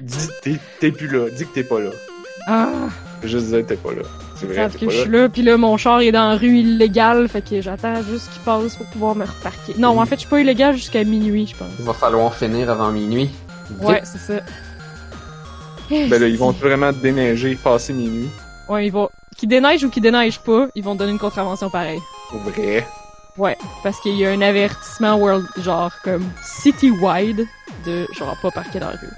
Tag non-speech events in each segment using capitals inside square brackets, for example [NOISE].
Dis, t'es, t'es plus là. Dis que t'es pas là. Ah, Je juste dire que t'es pas là. C'est vrai, t'es que je là. suis là, pis là, mon char est dans la rue illégale, fait que j'attends juste qu'il passe pour pouvoir me reparquer. Non, en fait, je suis pas illégal jusqu'à minuit, je pense. Il va falloir finir avant minuit. Vite. Ouais, c'est ça. Ben là, ils vont vraiment déneiger, passer minuit. Ouais, ils vont... Qu'ils déneigent ou qu'ils déneigent pas, ils vont donner une contravention pareille. Pour vrai? Ouais, parce qu'il y a un avertissement world, genre, comme, city-wide, de, genre, pas parquer dans la rue.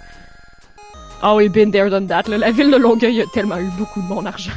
Ah oui, been there, done that. La ville de Longueuil a tellement eu beaucoup de mon argent.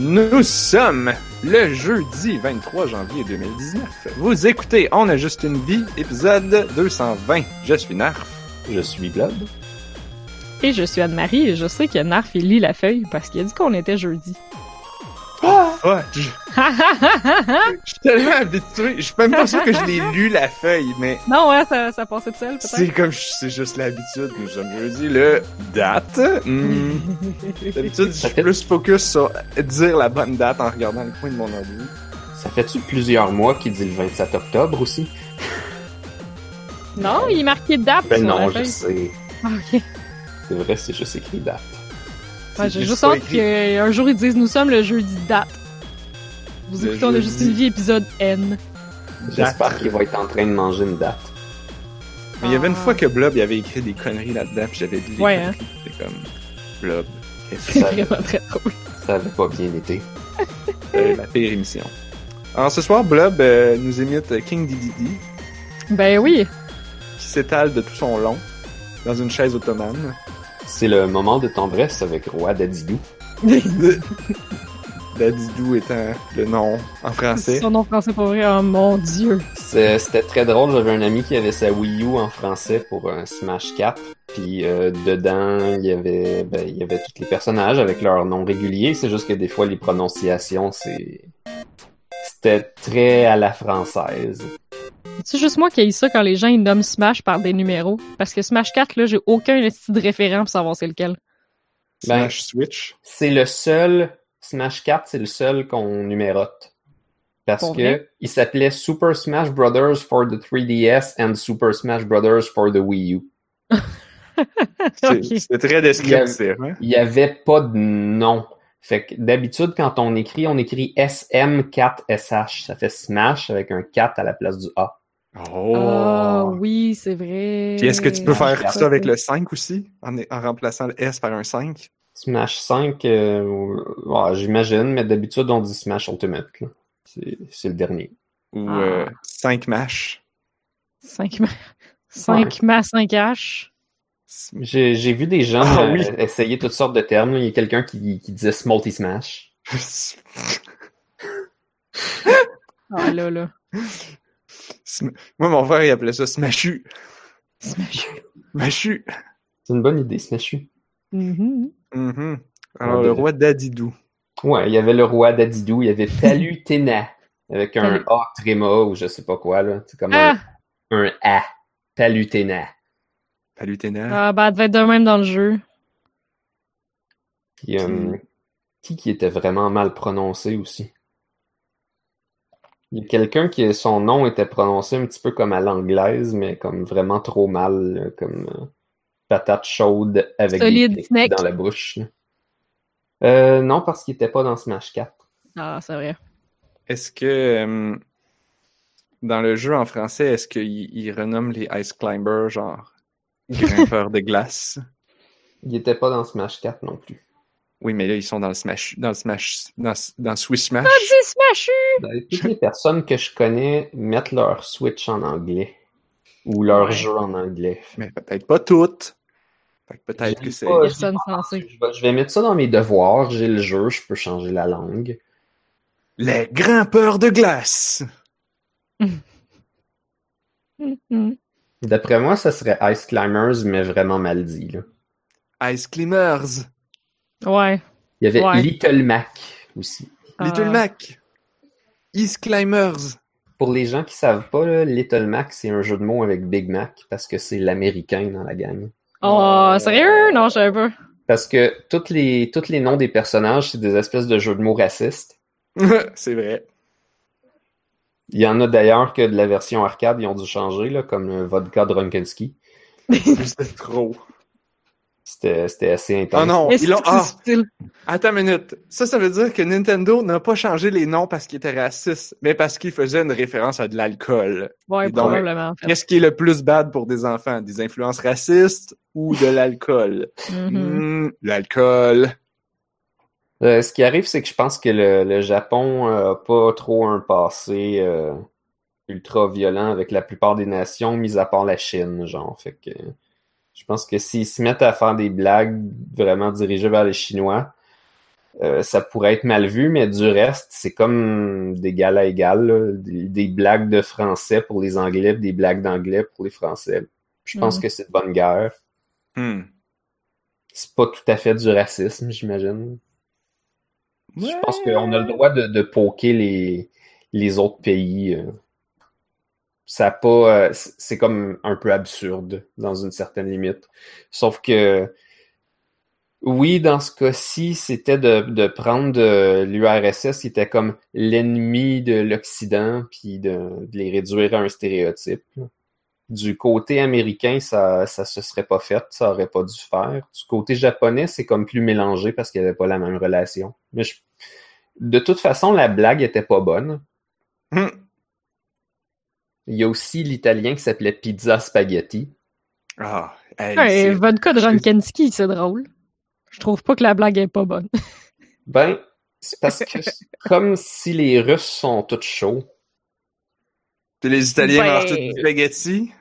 Nous sommes le jeudi 23 janvier 2019. Vous écoutez On a juste une vie, épisode 220. Je suis Narf. Je suis Blob. Et je suis Anne-Marie, et je sais que Narf, il lit la feuille, parce qu'il a dit qu'on était jeudi. Fuck! Je [LAUGHS] je suis tellement habitué. Je suis même pas sûr que je l'ai lu la feuille, mais non, ouais, ça, ça passait de seul, c'est peut-être. comme c'est juste l'habitude. Nous sommes jeudi le date. Hmm. [LAUGHS] D'habitude, je suis plus focus sur dire la bonne date en regardant le coin de mon ordi. Ça fait-tu plusieurs mois qu'il dit le 27 octobre aussi? Non, il est marqué date Ben sur non, la je feuille. sais. Ah, ok. C'est vrai, c'est juste écrit date. Ouais, j'ai juste hâte qu'un jour ils disent nous sommes le jeudi date. Vous Le écoutez, on a jeudi. juste une vie épisode N. J'espère qu'il va être en train de manger une date. Mais il y avait une Ah. fois que Blob il avait écrit des conneries là-dedans, puis j'avais les Ouais, conneries. C'était comme Blob. C'est Ça- vraiment très drôle. Ça avait pas bien été. c'est la pire émission? Alors ce soir, Blob euh, nous imite King DDD, Ben oui. S'étale de tout son long dans une chaise ottomane. C'est le moment de tendresse avec Roi Dadidou. [LAUGHS] Dadidou étant le nom en français. Son nom français pour vrai, oh mon dieu. C'est- C'était très drôle, j'avais un ami qui avait sa Wii U en français pour un Smash 4, puis euh, dedans il y avait ben, il y avait tous les personnages avec leurs noms réguliers, c'est juste que des fois les prononciations c'est c'était très à la française. C'est juste moi qui ai ça quand les gens ils nomment Smash par des numéros. Parce que Smash 4, là, j'ai aucun esti de référent pour savoir c'est lequel. Ben- Smash Switch. C'est le seul Smash 4, c'est le seul qu'on numérote. Parce Pour que vrai? il s'appelait Super Smash Brothers for the 3DS and Super Smash Brothers for the Wii U. [LAUGHS] C'est très descriptif. Hein? Il y avait pas de nom. Fait que d'habitude, quand on écrit, on écrit SM4SH. Ça fait Smash avec un 4 à la place du A. Oh! Ah oui, c'est vrai. Puis est-ce que tu peux Ah, faire ça avec le 5 aussi? En, en remplaçant le S par un 5? Smash 5, euh, ouais, j'imagine, mais d'habitude, on dit Smash Ultimate. là. C'est c'est le dernier. Ou Ah. euh, 5 mash? 5 ma... 5 ma 5 H. J'ai j'ai vu des gens Ah euh, essayer toutes sortes de termes. Il y a quelqu'un qui, qui disait Multi Smash. [LAUGHS] Ah là là. [LAUGHS] Moi, mon frère, il appelait ça Smashu. Smash. Smashu. C'est une bonne idée, Smashu. Mhm. Mhm. Alors, Ouais, le roi Dadidou. Ouais, il y avait le roi d'Adidou, il y avait Palutena avec un A tréma ou je sais pas quoi là. C'est comme Ah! un, un A. Palutena. Palutena. Ah, bah, elle devait être de même dans le jeu. Puis, euh, qui qui était vraiment mal prononcé aussi? Il y a quelqu'un qui son nom était prononcé un petit peu comme à l'anglaise, mais comme vraiment trop mal, comme euh, patate chaude avec Solid des Snake. dans la bouche. Euh, non, parce qu'il était pas dans Smash 4. Ah, c'est vrai. Est-ce que euh, dans le jeu en français, est-ce qu'il il renomme les Ice Climbers genre grimpeurs de glace? [LAUGHS] Il était pas dans Smash 4 non plus. Oui, mais là, ils sont dans le Smash, dans le Smash, dans, dans Swiss Smash. Ah, dis Smashu! Ben, toutes les personnes que je connais mettent leur Switch en anglais. Ou leur Ouais. jeu en anglais. Mais peut-être pas toutes. Que peut-être Je que c'est. je. Je vais, mettre ça dans mes devoirs. J'ai le jeu, je peux changer la langue. Les grimpeurs de glace! [LAUGHS] D'après moi, ça serait Ice Climbers, mais vraiment mal dit. là. Ice Climbers! Ouais. Il y avait Ouais. Little Mac aussi. Little Ah. Mac! Ice Climbers! Pour les gens qui savent pas, là, Little Mac, c'est un jeu de mots avec Big Mac parce que c'est l'américain dans la gang. Oh, sérieux? Non, je savais pas. Parce que tous les, tous les noms des personnages, c'est des espèces de jeux de mots racistes. [LAUGHS] c'est vrai. Il y en a d'ailleurs que de la version arcade, ils ont dû changer, là, comme le Vodka Drunkenski. [LAUGHS] C'était trop. C'était c'était assez intense. Oh non, ils l'ont. Ah, attends une minute. Ça, ça veut dire que Nintendo n'a pas changé les noms parce qu'ils étaient racistes, mais parce qu'ils faisaient une référence à de l'alcool. Ouais, donc, probablement, en fait. Qu'est-ce qui est le plus bad pour des enfants? Des influences racistes ou de l'alcool? Mhm. Hmm, l'alcool. Euh, ce qui arrive, c'est que je pense que le, le Japon euh, a pas trop un passé euh, ultra violent avec la plupart des nations, mis à part la Chine, genre. Fait que je pense que s'ils se mettent à faire des blagues vraiment dirigées vers les Chinois, euh, ça pourrait être mal vu, mais du reste, c'est comme d'égal à égal, là. Des, des blagues de français pour les Anglais, puis des blagues d'anglais pour les Français. Je pense Mhm. que c'est de bonne guerre. Hmm. C'est pas tout à fait du racisme, j'imagine. Je pense qu'on a le droit de, de poker les, les autres pays. euh. Ça pas, euh, c'est comme un peu absurde dans une certaine limite. Sauf que, oui, dans ce cas-ci, c'était de, de prendre l'URSS qui était comme l'ennemi de l'Occident, puis de, les réduire à un stéréotype. Du côté américain, ça, ça se serait pas fait, ça aurait pas dû faire. Du côté japonais, c'est comme plus mélangé parce qu'il n'y avait pas la même relation. Mais de toute façon, la blague était pas bonne. Hmm. Il y a aussi l'italien qui s'appelait Pizza Spaghetti. Ah, hey, Ouais, c'est- vodka de Rankenski, c'est drôle. Je trouve pas que la blague est pas bonne. [LAUGHS] Ben, c'est parce que c'est comme si les Russes sont tous chauds. Puis les Italiens Ben- mangent tout du spaghetti?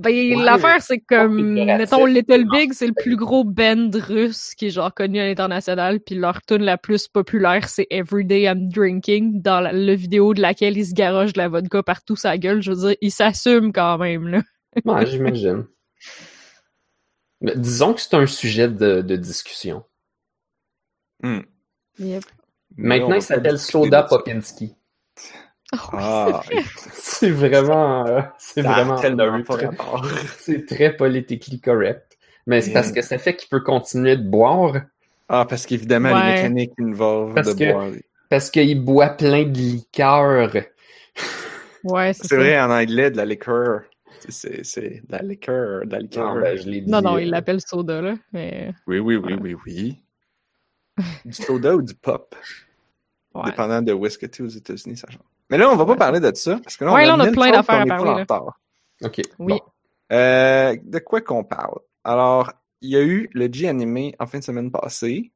Ben, Ouais, l'affaire, c'est comme, péjoratif. mettons, Little Big, c'est le plus gros band russe qui est genre connu à l'international, puis leur tune la plus populaire, c'est Everyday I'm Drinking, dans la, le vidéo de laquelle ils se garochent de la vodka partout sa gueule. Je veux dire, ils s'assument quand même, là. Ouais, j'imagine. [LAUGHS] Mais disons que c'est un sujet de, de discussion. Hmm. Yep. Maintenant, il s'appelle Soda Popinski. Oh, Ah, c'est vrai. [LAUGHS] C'est vraiment, euh, c'est vraiment. [LAUGHS] C'est très politically correct. Mais c'est parce que ça fait qu'il peut continuer de boire Ah, parce qu'évidemment, Ouais. les mécaniques involvent Parce de que- boire. parce qu'il boit plein de liqueurs. Ouais, c'est vrai, en anglais, de la liqueur. C'est- C'est de la liqueur, de la liqueur. Non, ben, je dit. Non, non, euh, il l'appelle soda, là. Mais, Oui, oui, oui, oui, oui. [LAUGHS] Du soda ou du pop, ouais. dépendant de où est-ce que tu es aux États-Unis, ça change. Mais là, on va pas parler de ça, parce que là, Ouais, là, on a plein d'affaires à parler, là. Ok. Oui. bon. Euh, de quoi qu'on parle? Alors, il y a eu le G-Animé en fin de semaine passée.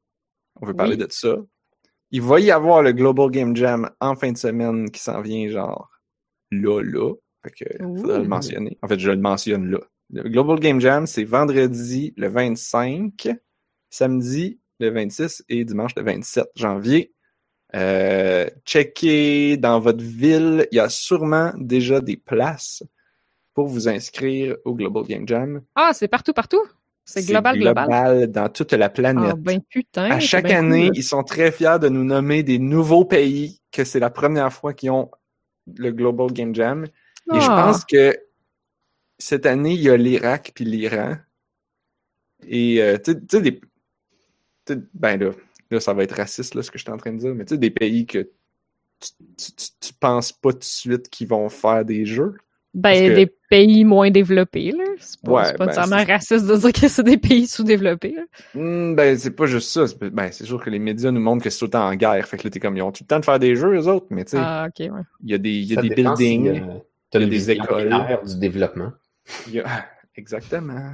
On veut parler Oui. de ça. Il va y avoir le Global Game Jam en fin de semaine qui s'en vient, genre, là, là. Fait que, faudrait le mentionner. En fait, je le mentionne là. Le Global Game Jam, c'est vendredi le 25, samedi le 26 et dimanche le 27 janvier. Euh, checkez dans votre ville. Il y a sûrement déjà des places pour vous inscrire au Global Game Jam. Ah, c'est partout, partout? C'est global, global. dans toute la planète. Ah, ben putain. à chaque bien année, cool. ils sont très fiers de nous nommer des nouveaux pays que c'est la première fois qu'ils ont le Global Game Jam. Et je Ah. pense que cette année, il y a l'Irak puis l'Iran. Et euh, tu sais- tu sais, des. tu sais, ben là, là, ça va être raciste, là, ce que je suis en train de dire, mais tu sais, des pays que tu, tu, tu- tu penses pas tout de suite qu'ils vont faire des jeux. Ben, que- des pays moins développés, là. C'est pas, Ouais, pas ben, nécessairement raciste de dire que c'est des pays sous-développés. Hmm, ben, c'est pas juste ça. C'est- Ben, c'est sûr que les médias nous montrent que c'est tout le temps en guerre. Fait que là, t'es comme, ils ont tout le temps de faire des jeux, eux autres, mais tu sais, Ah, ok, ouais. il y a des, il y a des dépend si, buildings. euh, t'as il y a des écoles. du développement. il y a- [LAUGHS] Exactement.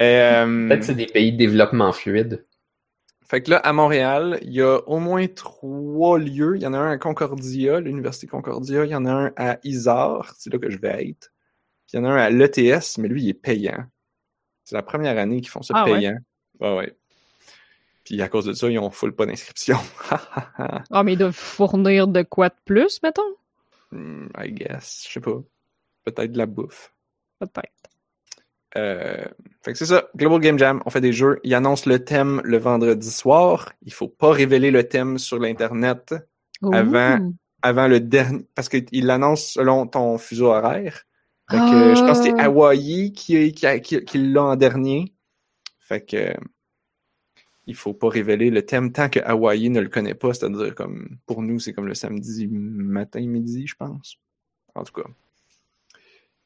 Euh, Peut-être que c'est des pays de développement fluide. Fait que là, à Montréal, il y a au moins trois lieux. Il y en a un à Concordia, l'Université Concordia. Il y en a un à Isard, c'est là que je vais être. Puis il y en a un à l'ETS, mais lui, il est payant. C'est la première année qu'ils font ça Ah ouais? payant. Ouais, ouais. Puis à cause de ça, ils ont full pas d'inscription. [LAUGHS] Ah, mais ils doivent fournir de quoi de plus, mettons? Hmm, I guess. Je sais pas. Peut-être de la bouffe. Peut-être. Euh, fait que c'est ça, Global Game Jam, on fait des jeux. Ils annoncent le thème le vendredi soir. Il faut pas révéler le thème sur l'Internet avant, avant le dernier, parce qu'il l'annonce selon ton fuseau horaire. Fait que je pense que c'est Ah. Hawaii qui, qui, qui, qui l'a en dernier. Fait que il faut pas révéler le thème tant que Hawaii ne le connaît pas, c'est-à-dire comme pour nous, c'est comme le samedi matin, midi, je pense. En tout cas.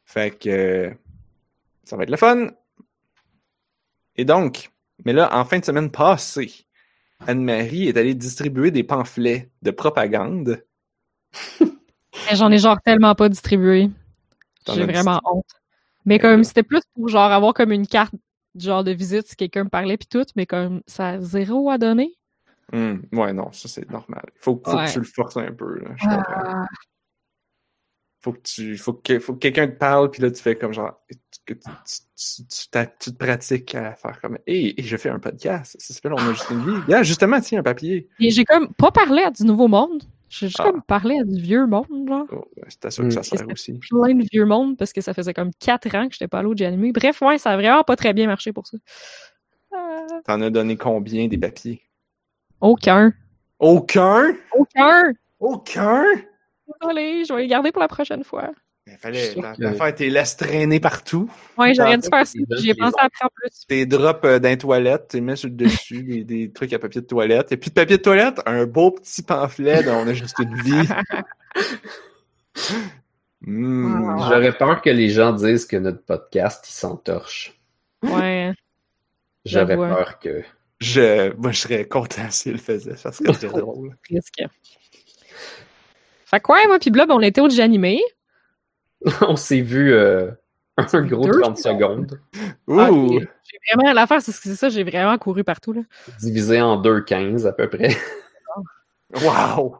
Fait que ça va être le fun. Et donc, mais là, en fin de semaine passée, Anne-Marie est allée distribuer des pamphlets de propagande. [LAUGHS] J'en ai genre tellement pas distribué. J'ai vraiment honte. Mais comme là- c'était plus pour genre avoir comme une carte genre de visite si quelqu'un me parlait puis tout, mais comme ça a zéro à donner. Hmm, ouais, non, ça c'est normal. Faut, faut Ouais. que tu le forces un peu. Là, je comprends. Ah, faut que tu faut que, faut que quelqu'un te parle puis là tu fais comme genre que tu, tu, tu, tu te pratiques à faire comme hey, je fais un podcast ça s'appelle on a juste une vie [LAUGHS] yeah, justement tiens un papier Et j'ai comme pas parlé à du nouveau monde. J'ai juste Ah. comme parlé à du vieux monde, genre. oh, c'est à ça que ça sert Qu'est-ce aussi Plein de vieux monde parce que ça faisait comme quatre ans que j'étais pas allée au Janimé. Bref, ouais, ça a vraiment pas très bien marché pour ça. Euh, t'en as donné combien des papiers? Aucun. aucun? Aucun! aucun? Désolé, je vais les garder pour la prochaine fois. il fallait sûr t'en- que- t'en faire tes laisses traîner partout Ouais, j'aurais Ah, dû faire ça. c'est des gens J'y ai qui pensé après en plus. tes drops euh, dans les toilettes tu les mets sur le dessus [LAUGHS] des, des trucs à papier de toilette et puis de papier de toilette un beau petit pamphlet dont on a juste une vie [LAUGHS] Hmm. Wow. J'aurais peur que les gens disent que notre podcast, il s'entorche. Ouais. J'aurais peur que. Je, moi, je serais content s'il le faisait. Ça serait très [LAUGHS] drôle. risque. Fait quoi, moi puis Blob, on était au Janimé. [LAUGHS] On s'est vu euh, un gros Deux 30 secondes, Ouh! Ah. J'ai vraiment l'affaire, c'est que c'est ça, j'ai vraiment couru partout là. divisé en 2,15 à peu près. [LAUGHS] Wow!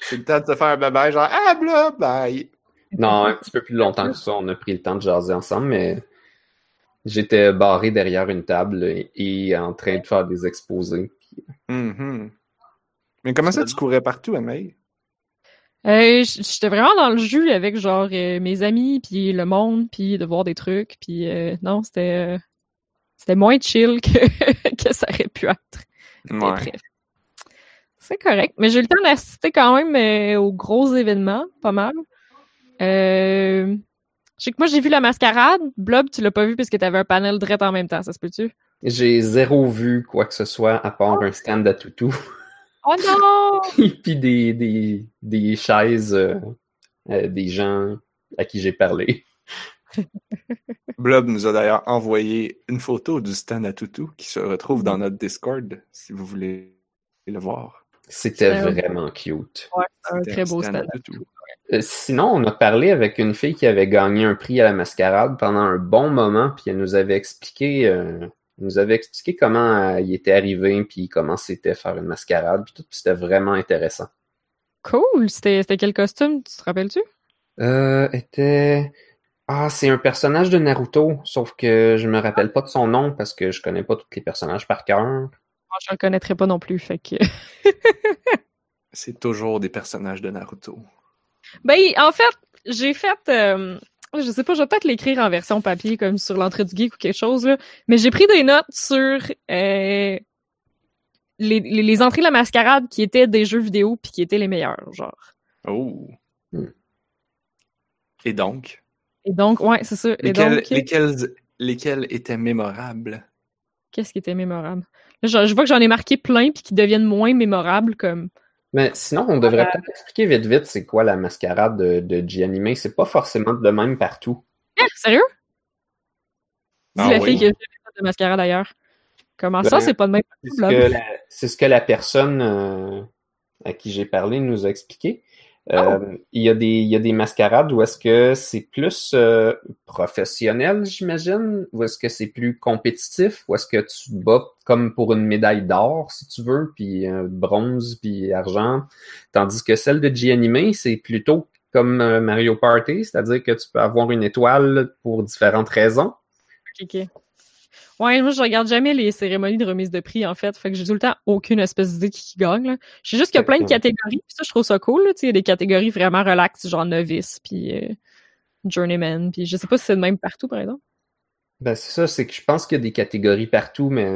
C'est le temps de se faire un bye genre, ah, blah, bye! Non, un petit peu plus longtemps que ça, on a pris le temps de jaser ensemble, mais j'étais barré derrière une table et, en train de faire des exposés. Mhm. Mais comment ça, tu courais partout, Amélie? Euh, J'étais vraiment dans le jus avec genre euh, mes amis, puis le monde, puis de voir des trucs, puis euh, non, c'était euh, c'était moins chill que, [LAUGHS] que ça aurait pu être. C'est correct. Mais j'ai eu le temps d'assister quand même euh, aux gros événements, pas mal. Euh, je sais que moi, j'ai vu la mascarade. Blob, tu l'as pas vu parce que t'avais un panel direct en même temps, ça se peut-tu? J'ai zéro vu quoi que ce soit à part un stand à toutou Oh non! [LAUGHS] et puis des, des, des chaises euh, euh, des gens à qui j'ai parlé. [LAUGHS] Blob nous a d'ailleurs envoyé une photo du stand à toutou qui se retrouve dans notre Discord, si vous voulez le voir. C'était vraiment cute. Ouais, c'est un très beau stand. à toutou. Euh, sinon, on a parlé avec une fille qui avait gagné un prix à la mascarade pendant un bon moment, puis elle nous avait expliqué, euh, elle nous avait expliqué comment elle y était arrivée, puis comment c'était faire une mascarade, puis tout, puis c'était vraiment intéressant. Cool! C'était c'était quel costume, tu te rappelles-tu? Euh, était... Ah, c'est un personnage de Naruto, sauf que je me rappelle pas de son nom parce que je connais pas tous les personnages par cœur. Moi, je le connaîtrais pas non plus, fait que... C'est toujours des personnages de Naruto. Ben, en fait, j'ai fait... euh, je sais pas, je vais peut-être l'écrire en version papier, comme sur l'entrée du geek ou quelque chose, là. Mais j'ai pris des notes sur euh, les, les, les entrées de la mascarade qui étaient des jeux vidéo puis qui étaient les meilleurs, genre. Oh! Hmm. Et donc? Et donc, ouais, c'est ça. Et Lesquels, donc, lesquels, lesquels étaient mémorables? qu'est-ce qui était mémorable? Là, je, je vois que j'en ai marqué plein puis qui deviennent moins mémorables, comme... Mais sinon, on devrait peut-être expliquer vite vite c'est quoi la mascarade de, de G-Anime. C'est pas forcément de même partout. Ah, sérieux? Dis Ah la oui? fille qui a fait de mascarade d'ailleurs. Comment ça, Ben, c'est pas de même C'est ce Blob? que la, c'est ce que la personne euh, à qui j'ai parlé nous a expliqué. Euh, Il y, a des- il y a des mascarades où est-ce que c'est plus euh, professionnel, j'imagine, ou est-ce que c'est plus compétitif, ou est-ce que tu te bats comme pour une médaille d'or, si tu veux, puis euh, bronze, puis argent, tandis que celle de G-Anime, c'est plutôt comme Mario Party, c'est-à-dire que tu peux avoir une étoile pour différentes raisons. Ouais, moi, je regarde jamais les cérémonies de remise de prix, en fait. Fait que j'ai tout le temps aucune espèce d'idée qui, qui gagne, là. Je sais juste qu'il y a plein de catégories, puis ça, je trouve ça cool, là. Tu sais, il y a des catégories vraiment relax, genre novice, puis euh, journeyman, puis je sais pas si c'est le même partout, par exemple. Ben, c'est ça, c'est que je pense qu'il y a des catégories partout, mais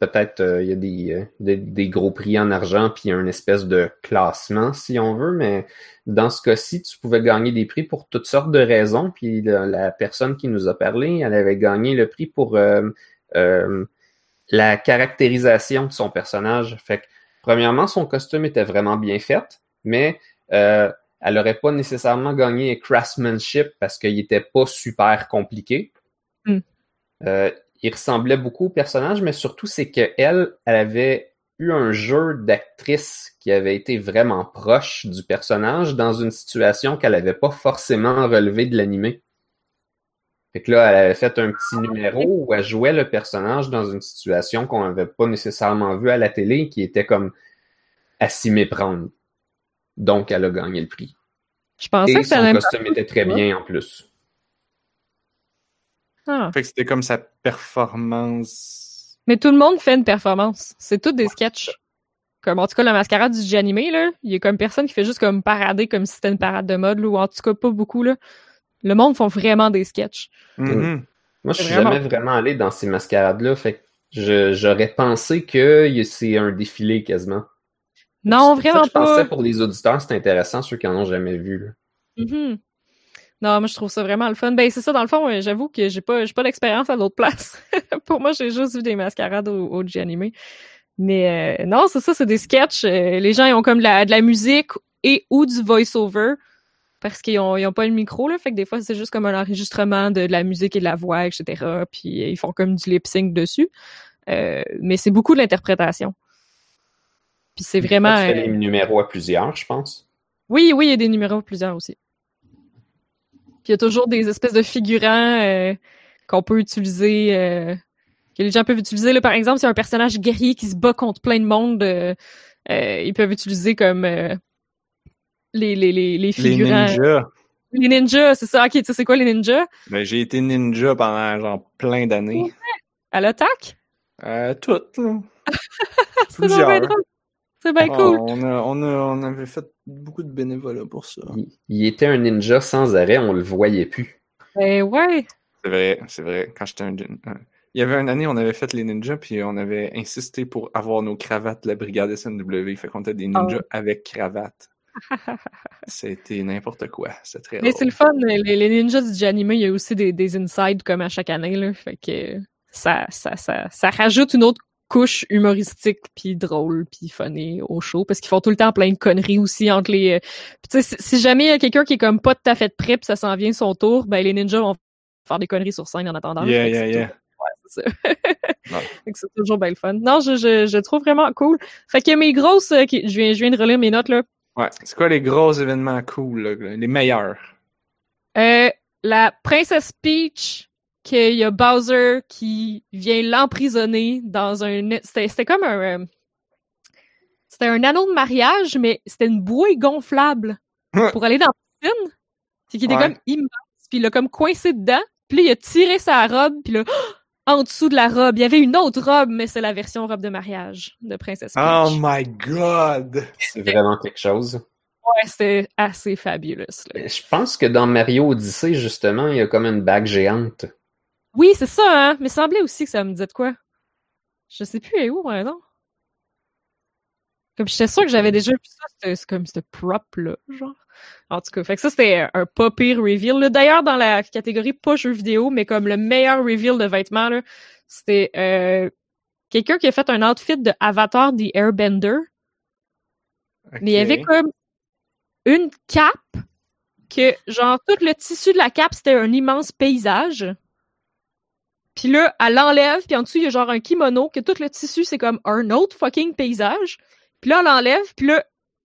peut-être euh, il y a des, euh, des, des gros prix en argent, puis il y a une espèce de classement, si on veut, mais dans ce cas-ci, tu pouvais gagner des prix pour toutes sortes de raisons, puis la, personne qui nous a parlé, elle avait gagné le prix pour euh, euh, la caractérisation de son personnage. Fait que, premièrement, son costume était vraiment bien fait, mais elle n'aurait pas nécessairement gagné craftsmanship parce qu'il était pas super compliqué. Euh, il ressemblait beaucoup au personnage, mais surtout c'est qu'elle, elle avait eu un jeu d'actrice qui avait été vraiment proche du personnage dans une situation qu'elle n'avait pas forcément relevée de l'animé. Fait que là, elle avait fait un petit numéro où elle jouait le personnage dans une situation qu'on n'avait pas nécessairement vue à la télé, qui était comme à s'y méprendre. Donc, elle a gagné le prix. Je pensais Et que son costume était très bien en plus. Ah. Fait que c'était comme sa performance. Mais tout le monde fait une performance. C'est tout des sketchs. Comme en tout cas la mascarade du DJ animé, là, il y a comme personne qui fait juste comme parader comme si c'était une parade de mode, là, ou en tout cas pas beaucoup là. Le monde font vraiment des sketchs. Mhm. Moi, je suis vraiment- jamais vraiment allé dans ces mascarades-là, fait que je- j'aurais pensé que c'est un défilé quasiment. Non, C'est ça que vraiment Je pensais pas. pour les auditeurs, c'est intéressant, ceux qui en ont jamais vu. là. Mhm. Non, moi je trouve ça vraiment le fun. Ben c'est ça, dans le fond, euh, j'avoue que j'ai pas j'ai pas d'expérience à d'autres [LAUGHS] places. [LAUGHS] Pour moi, j'ai juste vu des mascarades au, au G animé. Mais euh, non, c'est ça, c'est des sketchs. Euh, les gens ils ont comme de la, de la musique et ou du voice-over parce qu'ils ont, ils ont pas le micro, là. Fait que des fois, c'est juste comme un enregistrement de, de la musique et de la voix, etc. Puis ils font comme du lip-sync dessus. Euh, mais c'est beaucoup de l'interprétation. Puis c'est vraiment... Tu fais les numéros à plusieurs, je pense. oui, oui, il y a des numéros plusieurs aussi. Puis il y a toujours des espèces de figurants euh, qu'on peut utiliser, euh, que les gens peuvent utiliser. Là, par exemple, c'est un personnage guerrier qui se bat contre plein de monde. euh, ils peuvent utiliser comme les, les, les, les Les figurants. ninjas. Les ninjas, c'est ça. Ok, tu sais c'est quoi les ninjas? Ben, j'ai été ninja pendant genre plein d'années. À l'attaque? Euh, toutes, [LAUGHS] Plusieurs. C'est bien Ah, cool. on, a, on, a, on avait fait beaucoup de bénévolat pour ça. Il, il était un ninja sans arrêt, on le voyait plus. Ben ouais. C'est vrai, c'est vrai. Quand j'étais un, Il y avait une année, on avait fait les ninjas, puis on avait insisté pour avoir nos cravates de la brigade SNW. Fait qu'on était des ninjas Ah. avec cravate. [LAUGHS] C'était n'importe quoi. C'était très Mais c'est le fun, les, les ninjas du anime, il y a aussi des, des insides comme à chaque année, là. Fait que ça, ça, ça, ça rajoute une autre couche humoristique puis drôle puis funny au show parce qu'ils font tout le temps plein de conneries aussi entre les euh, puis tu sais si, si jamais il y a quelqu'un qui est comme pas tout à fait prêt puis ça s'en vient son tour ben les ninjas vont faire des conneries sur scène en attendant Yeah, yeah, c'est yeah. ouais, c'est. Ouais. [LAUGHS] Toujours bien le fun non je, je, je trouve vraiment cool fait que mes grosses euh, qui- je viens je viens de relire mes notes là Ouais. C'est quoi les gros événements cool, là, les meilleurs? Euh, la princesse Peach, qu'il y a Bowser qui vient l'emprisonner dans un... C'était c'était comme un... euh, C'était un anneau de mariage, mais c'était une bouée gonflable pour aller dans la piscine. Puis qui était Ouais. comme immense. Puis il a comme coincé dedans. Puis là, il a tiré sa robe. Puis là, [GASPS] en dessous de la robe, il y avait une autre robe, mais c'est la version robe de mariage de princesse Peach. Oh my god! C'est vraiment quelque chose. Ouais, c'était assez fabuleux. là. Je pense que dans Mario Odyssey, justement, il y a comme une bague géante. Oui, c'est ça, hein. Mais semblait aussi que ça me disait de quoi. Je sais plus elle est où, non? Comme j'étais sûre que j'avais déjà vu ça, c'était comme c'était prop là, genre. En tout cas, fait que ça c'était un pas pire reveal. D'ailleurs, dans la catégorie pas jeux vidéo, mais comme le meilleur reveal de vêtements, là, c'était euh, quelqu'un qui a fait un outfit de Avatar the Airbender. Mais il y avait comme une cape que, genre, tout le tissu de la cape, c'était un immense paysage. Puis là, elle l'enlève, puis en dessous, il y a genre un kimono, que tout le tissu, c'est comme un autre fucking paysage. Puis là, elle l'enlève, puis là,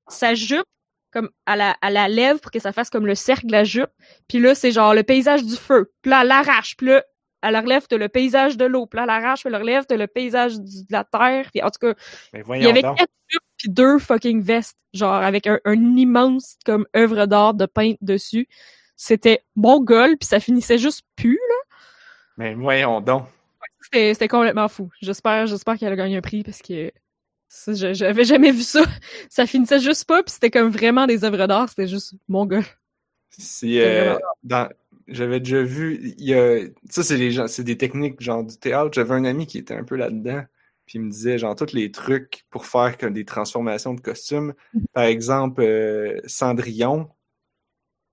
sa jupe, comme, elle la, elle la lève pour que ça fasse comme le cercle de la jupe. Puis là, c'est genre le paysage du feu. Puis là, elle l'arrache, puis là, elle relève, t'as le paysage de l'eau. Puis là, elle l'arrache, puis elle relève, t'as le paysage du- de la terre. Puis en tout cas, il y avait donc. quatre jupes puis deux fucking vestes, genre avec un, un immense comme œuvre d'art de peintre dessus. C'était bon gueule, puis ça finissait juste pu. Mais voyons donc. C'était complètement fou. J'espère j'espère qu'elle a gagné un prix parce que j'avais jamais vu ça. [LAUGHS] Ça finissait juste pas, puis c'était comme vraiment des œuvres d'art. C'était juste mon gueule. Si, euh, j'avais déjà vu, il y a, ça c'est gens, c'est des techniques genre du théâtre. J'avais un ami qui était un peu là-dedans, puis il me disait genre tous les trucs pour faire comme des transformations de costumes. Par exemple, euh, Cendrillon.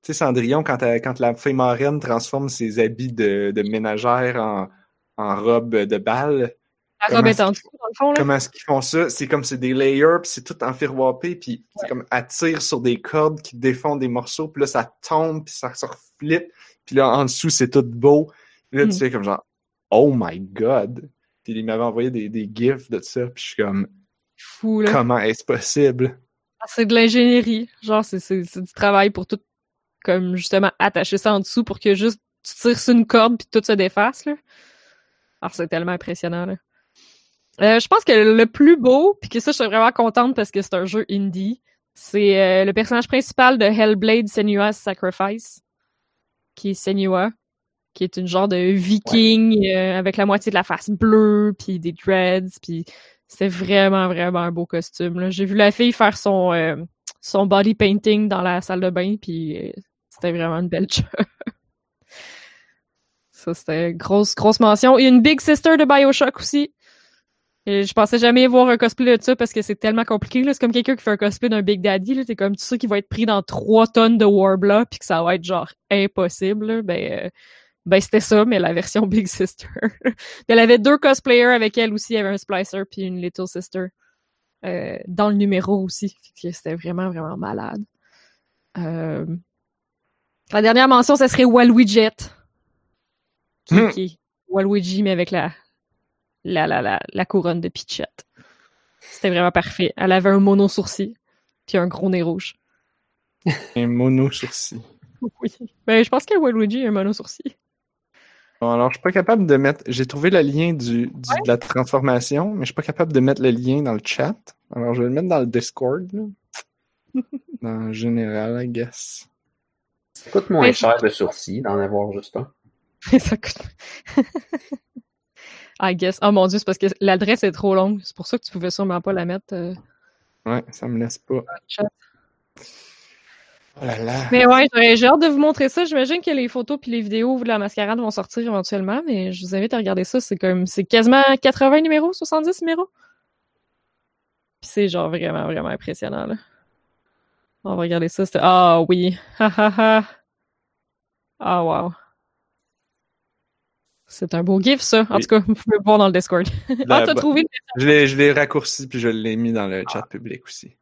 Tu sais, Cendrillon, quand, elle- quand la fée marraine transforme ses habits de, de ménagère en, en robe de bal, La Comment robe est est-ce en qu'ils- dessous, dans le fond, là. comment est-ce qu'ils font ça? C'est comme c'est des layers, puis c'est tout enfiroipé, puis c'est comme elle tire sur des cordes qui défont des morceaux, puis là ça tombe, puis ça se reflip, puis là en dessous c'est tout beau. Puis là Mm. tu sais comme genre Oh my god! Puis il m'avait envoyé des, des gifs de ça, puis je suis comme Fou, là. Comment est-ce possible? Ah, C'est de l'ingénierie. Genre, c'est du travail pour tout, comme justement, attacher ça en dessous pour que juste tu tires sur une corde puis tout se défasse, là. Alors, c'est tellement impressionnant, là. Euh, je pense que le plus beau, puis que ça, je suis vraiment contente parce que c'est un jeu indie, c'est euh, le personnage principal de Hellblade Senua's Sacrifice, qui est Senua, qui est une genre de viking euh, avec la moitié de la face bleue, puis des dreads, puis c'était vraiment, vraiment un beau costume. J'ai vu la fille faire son, son body painting dans la salle de bain, puis c'était vraiment une belle [LAUGHS] job. Ça, c'était grosse, grosse mention. Et une Big Sister de Bioshock aussi. Et je pensais jamais voir un cosplay de ça parce que c'est tellement compliqué. là. C'est comme quelqu'un qui fait un cosplay d'un Big Daddy. là. T'es comme, tu sais qu'il va être pris dans trois tonnes de Warbler puis que ça va être genre impossible. Ben, euh, ben c'était ça, mais la version [LAUGHS] Big Sister. elle avait deux cosplayers avec elle aussi. Il y avait un Splicer puis une Little Sister. euh, dans le numéro aussi. C'était vraiment, vraiment malade. Euh, La dernière mention, ça serait Waluigi. Qui, Hmm. qui? Waluigi, mais avec la, la, la, la, la couronne de Pichette. C'était vraiment parfait. Elle avait un mono sourcil, puis un gros nez rouge. [LAUGHS] Un mono sourcil. Oui. Ben, je pense que Waluigi a un mono sourcil. Bon, alors, je suis pas capable de mettre. J'ai trouvé le lien du, du- de la transformation, mais je suis pas capable de mettre le lien dans le chat. Alors, je vais le mettre dans le Discord. là. [LAUGHS] dans le général, I guess. Ça coûte moins Mais- cher de sourcils d'en avoir juste un. [LAUGHS] ça coûte. [LAUGHS] I guess. Oh mon dieu, c'est parce que l'adresse est trop longue. C'est pour ça que tu pouvais sûrement pas la mettre. euh, Ouais, ça me laisse pas. Oh là là. Mais ouais, j'aurais- j'ai hâte de vous montrer ça. J'imagine que les photos puis les vidéos de la mascarade vont sortir éventuellement, mais je vous invite à regarder ça. C'est comme, c'est quasiment 80 numéros, 70 numéros. Puis c'est genre vraiment, vraiment impressionnant, là. On va regarder ça. Ah oui. Ha ha ha. Ah wow. C'est un beau gif, ça. En Oui. tout cas, vous pouvez le voir dans le Discord. [LAUGHS] La- ah, t'as trouvé Je l'ai, je l'ai raccourci puis je l'ai mis dans le chat public aussi.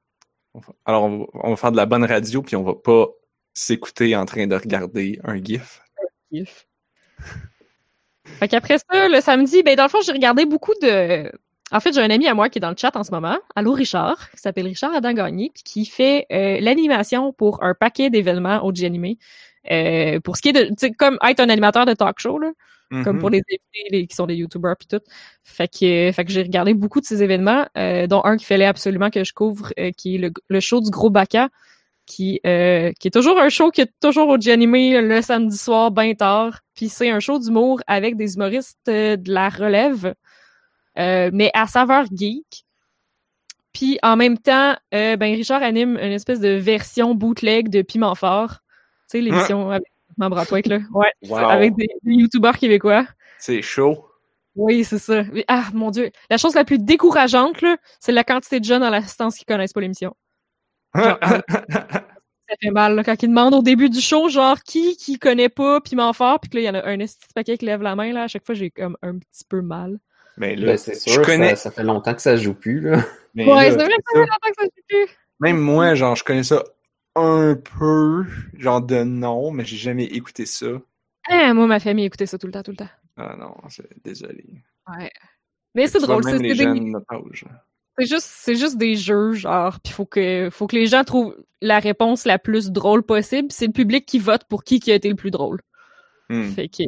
Alors, on va, on va faire de la bonne radio puis on va pas s'écouter en train de regarder un GIF. le gif. Fait qu'après ça, le samedi, ben dans le fond, j'ai regardé beaucoup de. En fait, j'ai un ami à moi qui est dans le chat en ce moment. Allô Richard, qui s'appelle Richard Adam Gagné, puis qui fait euh, l'animation pour un paquet d'événements au Animé. Euh, pour ce qui est de, tu sais, comme être un animateur de talk show, là, comme Mhm. pour les invités qui sont des YouTubers puis tout. Fait que, fait que j'ai regardé beaucoup de ces événements, euh, dont un qu'il fallait absolument que je couvre, euh, qui est le, le show du Gros Bacca, qui, euh, qui est toujours un show qui est toujours au Animé le samedi soir, bien tard. Puis c'est un show d'humour avec des humoristes euh, de la relève, euh, mais à saveur geek. Puis en même temps, euh, ben Richard anime une espèce de version bootleg de Piment Fort. Tu sais, l'émission avec Membre là. Ouais, Wow. avec des, des youtubeurs québécois. C'est chaud. Oui, c'est ça. Mais, ah, mon Dieu. La chose la plus décourageante, là, c'est la quantité de jeunes dans l'assistance qui connaissent pas l'émission. Genre, [LAUGHS] Ça fait mal, là, quand ils demandent au début du show, genre, qui, qui connaît pas Piment Fort, puis que là, il y en a un petit paquet qui lève la main, là. À chaque fois, j'ai comme un petit peu mal. Mais là, Ben, c'est je sûr, connais. ça, ça fait longtemps que ça joue plus, là. mais ouais, là, ça fait longtemps que ça se fait plus. Même moi, genre, je connais ça un peu, genre de nom, mais j'ai jamais écouté ça. Ah, moi, ma famille écoutait ça tout le temps, tout le temps. Ah non, c'est- désolé. Ouais. Mais c'est drôle, c'est des, c'est juste, c'est juste des jeux, genre, puis faut que, faut que les gens trouvent la réponse la plus drôle possible. C'est le public qui vote pour qui qui a été le plus drôle. Hmm. Fait que,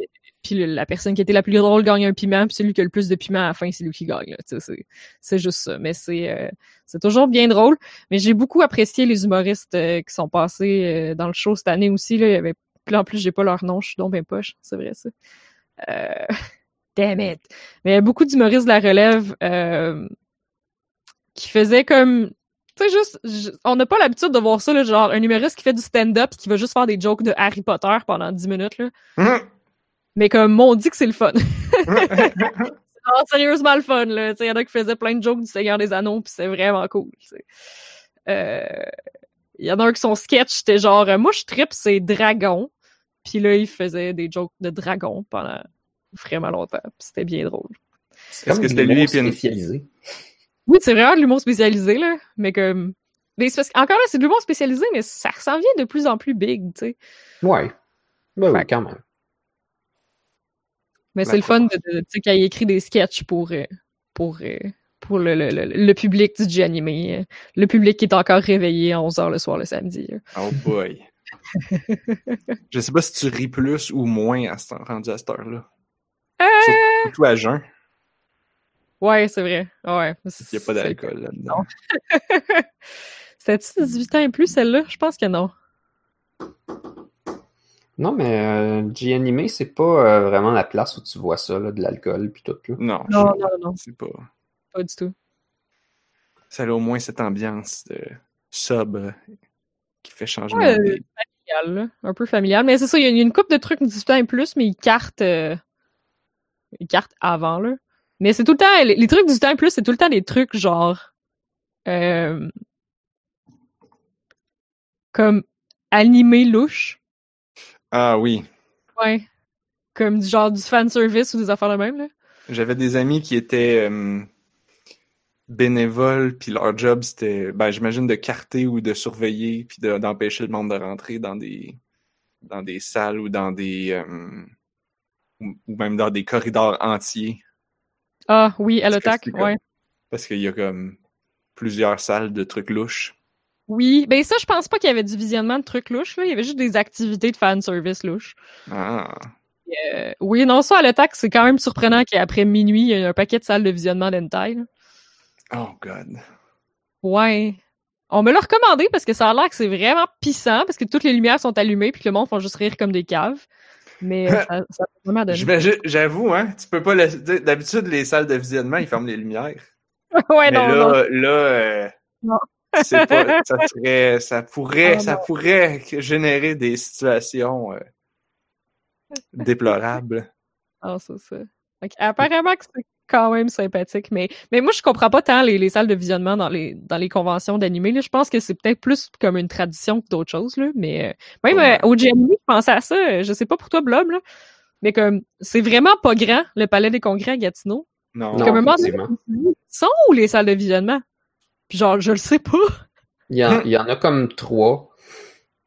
puis la personne qui été la plus drôle gagne un piment, puis celui qui a le plus de piment à la fin, c'est lui qui gagne. C'est, juste ça. Mais c'est, euh, c'est toujours bien drôle. Mais j'ai beaucoup apprécié les humoristes euh, qui sont passés euh, dans le show cette année aussi. Là. Il y avait, en plus, j'ai pas leur nom, je suis dans mes poches. C'est vrai, ça. Euh... [LAUGHS] Damn it. Mais beaucoup d'humoristes de la relève euh, qui faisaient comme Tu sais, juste, on n'a pas l'habitude de voir ça, là, genre un humoriste qui fait du stand-up qui va juste faire des jokes de Harry Potter pendant 10 minutes, là. Hum, Mais comme, on dit que c'est le fun. [LAUGHS] Ah, sérieusement le fun, là. Tu sais, y en a qui faisaient plein de jokes du Seigneur des Anneaux, puis c'est vraiment cool. Euh, y en a un qui son sketch, c'était genre, euh, moi je tripe c'est dragon. Puis là, il faisait des jokes de dragon pendant vraiment longtemps, puis c'était bien drôle. C'est Est-ce que de c'était lui une- spécialisé. Oui, c'est vraiment de l'humour spécialisé, là, mais comme... Mais parce qu'encore là, c'est de l'humour spécialisé, mais ça s'en vient de plus en plus big, tu sais. Ouais. Ben oui, quand même. Mais c'est le fun de, de- il écrit des sketchs pour, euh, pour, euh, pour le, le, le, le public du G animé, euh, le public qui est encore réveillé à 11h le soir le samedi. Oh boy. [LAUGHS] Je sais pas si tu ris plus ou moins à ce, rendu à cette heure-là. Euh, Surtout à jeun. ouais, c'est vrai. Ouais. Il n'y a pas d'alcool là-dedans. [LAUGHS] C'était-tu 18 ans et plus, celle-là? Je pense que non. Non, mais euh, G-Animé, c'est pas euh, vraiment la place où tu vois ça, là, de l'alcool puis tout. Là. Non, Non, non, non, c'est pas. pas du tout. Ça a au moins cette ambiance de sobre qui fait changement. Ouais, des- Familial, là. Un peu familial. Mais c'est ça, il y a une coupe de trucs 18 ans et plus, mais ils cartent, euh, ils cartent avant, là. Mais c'est tout le temps, les, les trucs 18 ans et plus, c'est tout le temps des trucs genre, euh, comme animé louche. Ah oui. Ouais. Comme du genre du fanservice ou des affaires de même, là. J'avais des amis qui étaient euh, bénévoles, puis leur job c'était, ben, j'imagine, de carter ou de surveiller, puis de- d'empêcher le monde de rentrer dans des dans des salles ou dans des euh, ou, ou même dans des corridors entiers. Ah, oui, à comme- ouais. Parce qu'il y a comme plusieurs salles de trucs louches. Oui, ben ça, je pense pas qu'il y avait du visionnement de trucs louches, là. Il y avait juste des activités de fanservice louches. Ah. Euh, oui, non, ça, à l'attaque, c'est quand même surprenant qu'après minuit, il y ait un paquet de salles de visionnement d'hentai. Oh god. Ouais. On me l'a recommandé parce que ça a l'air que c'est vraiment pissant parce que toutes les lumières sont allumées puis que le monde font juste rire comme des caves. Mais euh, [LAUGHS] ça, ça a vraiment donné. J'avoue, hein, tu peux pas laisser. D'habitude, les salles de visionnement, ils ferment les lumières. [LAUGHS] ouais, Mais non, là, non. là, euh, Non. C'est pas, [LAUGHS] ça serait, ça pourrait, Ah, ça non. pourrait générer des situations euh, déplorables. Ah, c'est ça. Apparemment que c'est quand même sympathique, mais, mais moi, je comprends pas tant les, les salles de visionnement dans les, dans les conventions d'animé. là. Je pense que c'est peut-être plus comme une tradition que d'autres choses, là. Mais euh, même Ouais. euh, au GMI, je pensais à ça. euh, Je sais pas pour toi, Blob, là. Mais comme, c'est vraiment pas grand, le palais des congrès à Gatineau. Non. Non. comme un moment sont où les salles de visionnement? Puis genre, je le sais pas. Il y, en, il y en a comme trois,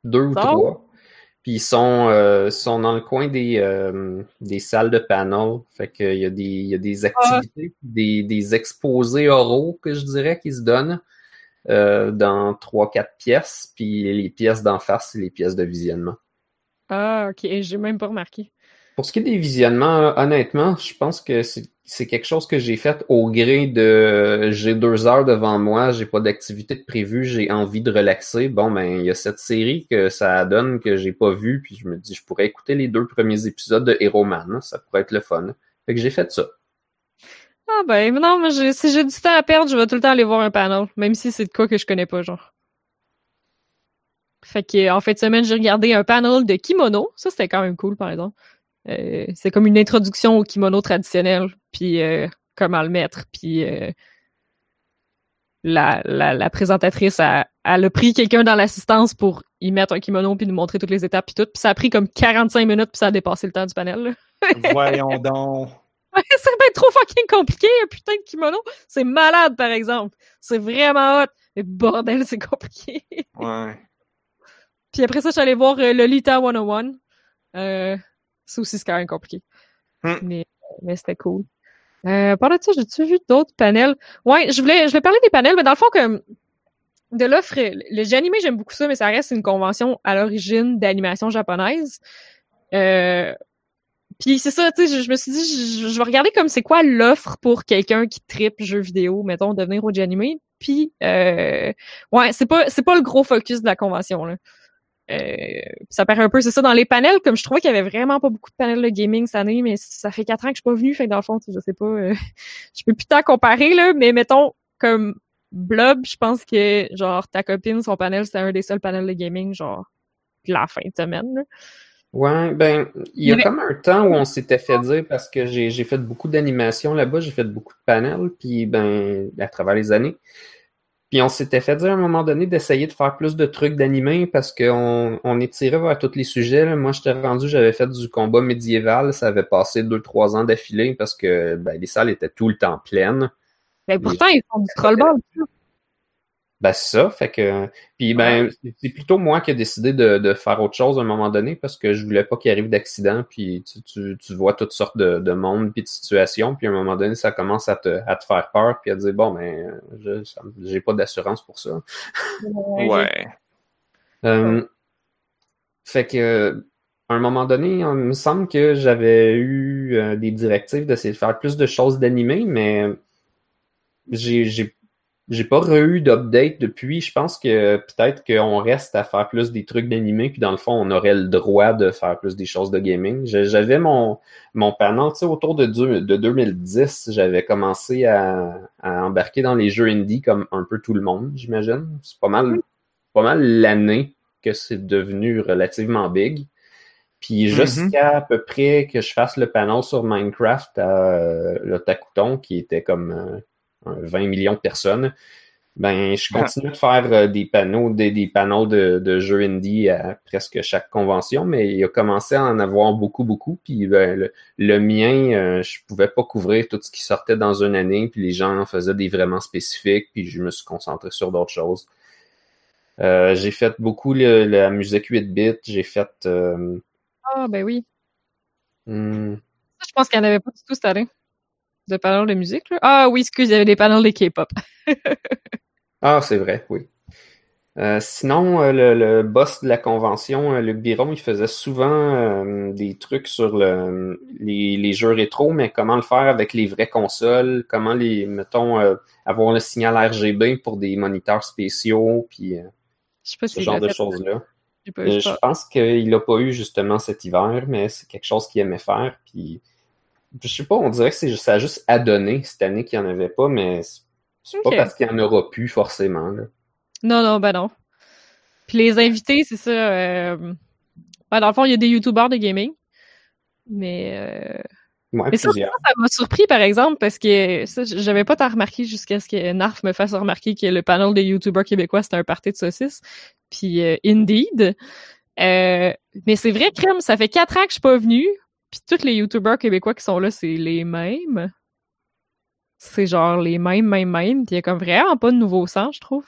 deux ou trois. Puis ils sont, euh, sont dans le coin des, euh, des salles de panel. Fait qu'il y a des, il y a des activités, des, des exposés oraux que je dirais qui se donnent euh, dans trois, quatre pièces. Puis les pièces d'en face, c'est les pièces de visionnement. Ah, ok, j'ai même pas remarqué. Pour ce qui est des visionnements, honnêtement, je pense que c'est quelque chose que j'ai fait au gré de j'ai deux heures devant moi, j'ai pas d'activité de prévue, j'ai envie de relaxer. Bon, ben, il y a cette série que ça donne que j'ai pas vue, puis je me dis, je pourrais écouter les deux premiers épisodes de Hero Man, ça pourrait être le fun. Fait que j'ai fait ça. Ah ben non, mais si j'ai du temps à perdre, je vais tout le temps aller voir un panel, même si c'est de quoi que je connais pas, genre. Fait que en fin de semaine, j'ai regardé un panel de kimono. Ça, c'était quand même cool, par exemple. Euh, c'est comme une introduction au kimono traditionnel, puis euh, comment le mettre, puis euh, la, la, la présentatrice a, elle a pris quelqu'un dans l'assistance pour y mettre un kimono puis nous montrer toutes les étapes puis tout. Puis ça a pris comme 45 minutes puis ça a dépassé le temps du panel. là. [LAUGHS] Voyons donc. C'est bien trop fucking compliqué, un putain de kimono. C'est malade, par exemple. C'est vraiment hot. Mais bordel, c'est compliqué. Ouais. Puis après ça, je suis allée voir Lolita 101. Euh, ça aussi, c'est quand même compliqué. Hmm. Mais, mais c'était cool. Euh, par de ça, j'ai-tu vu d'autres panels? Ouais, je voulais, je voulais parler des panels, mais dans le fond, comme de l'offre, le jeu animé, j'aime beaucoup ça, mais ça reste une convention à l'origine d'animation japonaise. Euh, puis c'est ça, tu sais, je, je me suis dit, je, je vais regarder comme c'est quoi l'offre pour quelqu'un qui tripe jeux vidéo, mettons, devenir au animé. Puis, euh, ouais, c'est pas, c'est pas le gros focus de la convention, là. Euh, ça paraît un peu, c'est ça, dans les panels, comme je trouvais qu'il y avait vraiment pas beaucoup de panels de gaming cette année, mais ça fait quatre ans que je suis pas venue, fait que dans le fond, je sais pas, euh, [LAUGHS] je peux plus tant comparer, là, mais mettons, comme Blob, je pense que, genre, ta copine, son panel, c'était un des seuls panels de gaming, genre, de la fin de semaine. là. Ouais, ben, il y a Mais- comme un temps où on s'était fait dire, parce que j'ai j'ai fait beaucoup d'animations là-bas, j'ai fait beaucoup de panels, puis ben, à travers les années. Puis on s'était fait dire à un moment donné d'essayer de faire plus de trucs d'animé parce qu'on on est tiré vers tous les sujets. là. Moi, j'étais rendu, j'avais fait du combat médiéval, ça avait passé deux, trois ans d'affilée parce que ben, les salles étaient tout le temps pleines. Ben, pourtant, ils font du trollball. Ben, c'est ça, fait que. Puis, ben, c'est plutôt moi qui ai décidé de, de faire autre chose à un moment donné parce que je voulais pas qu'il arrive d'accident. Puis, tu, tu, tu vois toutes sortes de, de monde puis de situations. Puis, à un moment donné, ça commence à te, à te faire peur. Puis, à te dire, bon, ben, j'ai pas d'assurance pour ça. Ouais. Euh, fait que, à un moment donné, il me semble que j'avais eu euh, des directives d'essayer de faire plus de choses d'animé, mais j'ai, j'ai, pas re-eu d'update depuis. Je pense que peut-être qu'on reste à faire plus des trucs d'animé, puis dans le fond, on aurait le droit de faire plus des choses de gaming. J'avais mon, mon panel, tu sais, autour de, de 2010, j'avais commencé à, à embarquer dans les jeux indie comme un peu tout le monde, j'imagine. C'est pas mal, pas mal l'année que c'est devenu relativement big. Puis jusqu'à à peu près que je fasse le panel sur Minecraft à euh, le Takuton, qui était comme euh, 20 millions de personnes, ben je continue de faire euh, des panneaux, des, des panneaux de, de jeux indie à presque chaque convention, mais il a commencé à en avoir beaucoup, beaucoup. Puis ben, le, le mien, euh, je pouvais pas couvrir tout ce qui sortait dans une année, puis les gens en faisaient des vraiment spécifiques, puis je me suis concentré sur d'autres choses. Euh, j'ai fait beaucoup le- la musique 8 bits, j'ai fait euh, Ah, ben oui. hmm, Ça, Je pense qu'il n'y en avait pas du tout cette année. De panels de musique, là? Ah oui, excuse, il y avait des panels de K-pop. [LAUGHS] Ah, c'est vrai, oui. Euh, sinon, euh, le, le boss de la convention, euh, Luc Biron, il faisait souvent euh, des trucs sur le, les, les jeux rétro, mais comment le faire avec les vraies consoles, comment les, mettons, avoir le signal RGB pour des moniteurs spéciaux, puis ce si genre de choses-là. Je pense qu'il n'a pas eu justement cet hiver, mais c'est quelque chose qu'il aimait faire. Puis, je sais pas, on dirait que c'est, ça a juste adonné cette année qu'il n'y en avait pas, mais c'est pas parce qu'il n'y en aura plus forcément. là. Non, non, ben non. Puis les invités, c'est ça. euh, ben, dans le fond, il y a des youtubeurs de gaming. Mais, euh, Ouais, mais ça, ça m'a surpris, par exemple, parce que ça, j'avais pas tant remarqué jusqu'à ce que Narf me fasse remarquer que le panel des youtubeurs québécois, c'était un party de saucisses. Puis, euh, Indeed. Euh, mais c'est vrai, Crème, ça fait quatre ans que je suis pas venue. Puis tous les youtubeurs québécois qui sont là, c'est les mêmes. C'est genre les mêmes, mêmes, mêmes. Puis il y a comme vraiment pas de nouveau sang, je trouve.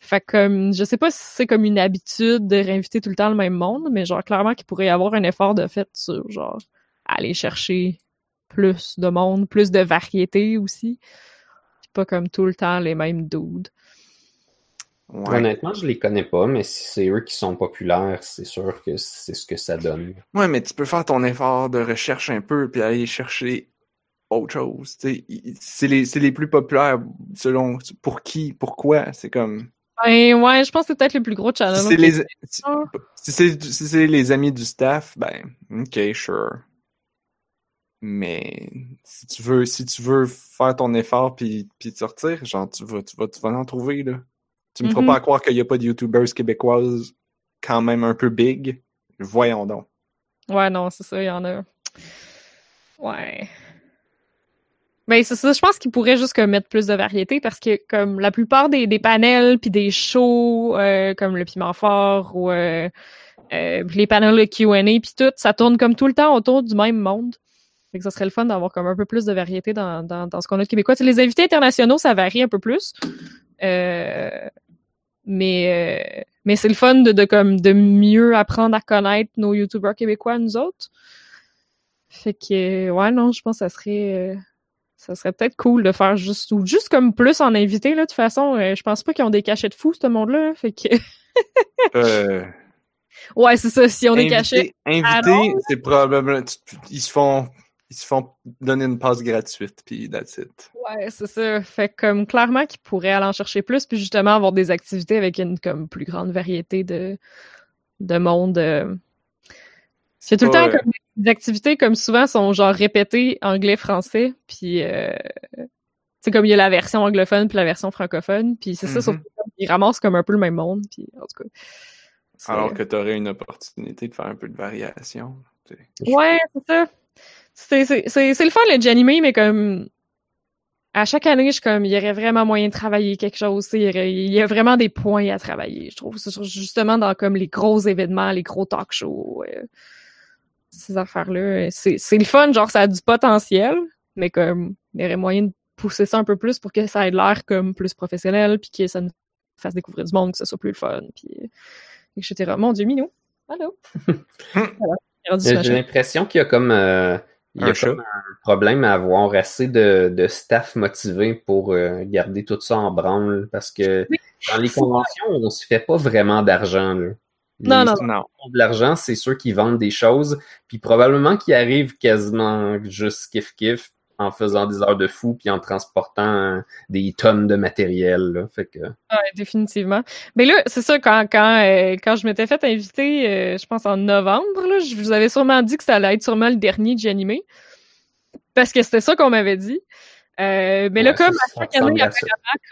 Fait que, comme, je sais pas si c'est comme une habitude de réinviter tout le temps le même monde, mais genre, clairement qu'il pourrait y avoir un effort de fait sur, genre, aller chercher plus de monde, plus de variété aussi. Pas comme tout le temps les mêmes dudes. Ouais. Honnêtement, je les connais pas, mais si c'est eux qui sont populaires, c'est sûr que c'est ce que ça donne. Ouais, mais tu peux faire ton effort de recherche un peu puis aller chercher autre chose. C'est les, c'est les plus populaires selon pour qui, pourquoi. C'est comme. Ben, ouais, je pense que c'est peut-être le plus gros challenge. Si c'est les, si, si c'est si c'est les amis du staff, ben, ok, sure. Mais si tu veux, si tu veux faire ton effort puis, puis te sortir, genre, tu vas, tu vas, tu vas en trouver, là. Tu me feras Mhm. pas croire qu'il y a pas de YouTubers québécoises quand même un peu big. Voyons donc. Ouais, non, c'est ça, il y en a. Ouais. Ben, c'est ça, je pense qu'ils pourraient juste comme mettre plus de variété parce que comme la plupart des, des panels puis des shows euh, comme le piment fort ou euh, euh, les panels de Q&A puis tout, ça tourne comme tout le temps autour du même monde. Fait que ça serait le fun d'avoir comme un peu plus de variété dans, dans, dans ce qu'on a de québécois. Les invités internationaux, ça varie un peu plus. Euh, mais euh, mais c'est le fun de, de comme de mieux apprendre à connaître nos youtubeurs québécois nous autres. Fait que ouais non, je pense que ça serait euh, ça serait peut-être cool de faire juste ou juste comme plus en invité là de toute façon, euh, je pense pas qu'ils ont des cachets de fous ce monde-là, fait que Euh, [LAUGHS] ouais, c'est ça, si on est cachés. invité, c'est probablement, ils se font, ils se font donner une passe gratuite puis that's it. Ouais, c'est ça. Fait que, comme clairement qu'ils pourraient aller en chercher plus puis justement avoir des activités avec une comme plus grande variété de de monde euh. C'est tout le temps comme des activités comme souvent sont genre répétées anglais français puis euh, C'est comme il y a la version anglophone puis la version francophone, puis c'est ça, sauf Mhm. qu'ils ramassent comme un peu le même monde, puis en tout cas. Alors que tu aurais une opportunité de faire un peu de variation. Ouais, c'est ça. C'est, c'est, c'est, c'est le fun, le Janimé, mais comme à chaque année, je suis comme, il y aurait vraiment moyen de travailler quelque chose. tu sais, Il y, aurait- il y a vraiment des points à travailler, je trouve. Justement dans comme les gros événements, les gros talk shows, euh, ces affaires-là. C'est, c'est le fun, genre ça a du potentiel, mais comme il y aurait moyen de pousser ça un peu plus pour que ça ait l'air comme plus professionnel, puis que ça nous fasse découvrir du monde, que ce soit plus le fun, puis etc. Mon Dieu, Minou. Allô? [LAUGHS] voilà. J'ai l'impression qu'il y a comme, euh, il y a Un un problème à avoir assez de, de staff motivé pour euh, garder tout ça en branle parce que Oui. dans les conventions, on se fait pas vraiment d'argent. là. Non, non, Non. de l'argent, c'est ceux qui vendent des choses, puis probablement qui arrivent quasiment juste kiff-kiff en faisant des heures de fou puis en transportant euh, des tonnes de matériel. Là. Fait que Ouais, définitivement. Mais là, c'est ça, quand, quand, euh, quand je m'étais fait inviter, euh, je pense en novembre, là, je vous avais sûrement dit que ça allait être sûrement le dernier de animé. Parce que c'était ça qu'on m'avait dit. Euh, mais là, Ouais, comme à chaque année,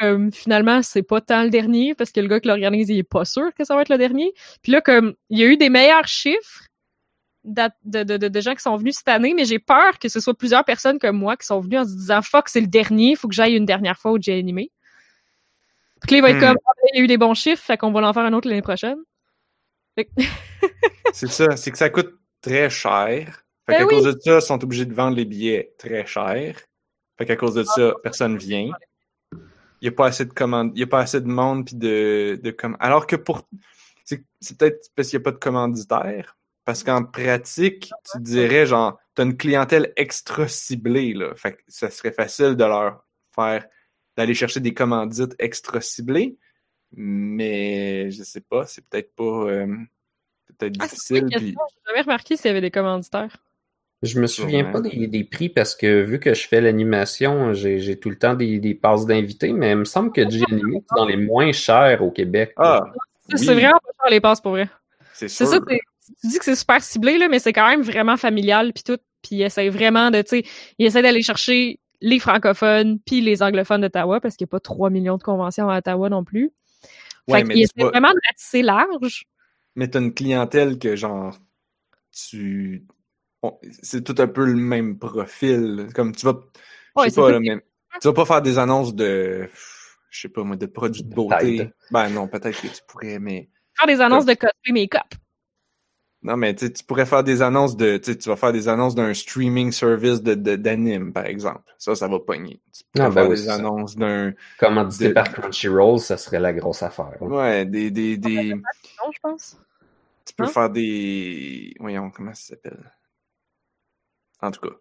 comme finalement, c'est pas tant le dernier, parce que le gars qui l'organise, il est pas sûr que ça va être le dernier. Puis là, comme il y a eu des meilleurs chiffres de, de, de, de gens qui sont venus cette année, mais j'ai peur que ce soit plusieurs personnes comme moi qui sont venues en se disant Fuck, c'est le dernier, faut que j'aille une dernière fois au J animé. Puis que là, il va être Hmm. comme Ah, ben, il y a eu des bons chiffres, fait qu'on va en faire un autre l'année prochaine. Fait [LAUGHS] C'est ça, c'est que ça coûte très cher. Fait Ben qu'à oui. cause de ça, ils sont obligés de vendre les billets très cher. Fait qu'à cause de ça, personne vient. Il n'y a pas assez de commandes, il y a pas assez de monde puis de, de com- Alors que pour c'est peut-être parce qu'il n'y a pas de commanditaire. Parce qu'en pratique, tu dirais genre t'as une clientèle extra ciblée, là. Fait que ça serait facile de leur faire d'aller chercher des commandites extra ciblées. Mais je sais pas, c'est peut-être pas euh, c'est peut-être Ah, c'est une difficile. puis- question. J'ai jamais remarqué s'il y avait des commanditaires. Je me souviens pas des, des prix parce que vu que je fais l'animation, j'ai j'ai tout le temps des, des passes d'invités, mais il me semble que G-Animé, [LAUGHS] c'est dans les moins chers au Québec. Ah, oui, C'est vraiment pas cher les passes pour vrai. c'est C'est sûr. ça, c'est- tu dis que c'est super ciblé, là, mais c'est quand même vraiment familial, puis tout. Puis il essaie vraiment de, tu sais, il essaie d'aller chercher les francophones puis les anglophones d'Ottawa, parce qu'il n'y a pas 3 millions de conventions à Ottawa non plus. Fait Ouais, qu'il mais tu essaie vas- vraiment large. Mais t'as une clientèle que genre tu c'est tout un peu le même profil. Comme tu vas je Ouais, sais c'est pas ça là, mais tu vas pas faire des annonces de je sais pas moi de produits de beauté. Ben non, peut-être que tu pourrais mais Faire des annonces de cosplay make-up. Non mais tu pourrais faire des annonces de tu vas faire des annonces d'un streaming service de de- d'anime par exemple. Ça ça va pogner. Tu pourrais Ah, ben faire oui, des annonces d'un Commandité de- par Crunchyroll, ça serait la grosse affaire. ouais, des des des Non, je pense. Tu peux Hein? faire des. Voyons, comment ça s'appelle? En tout cas.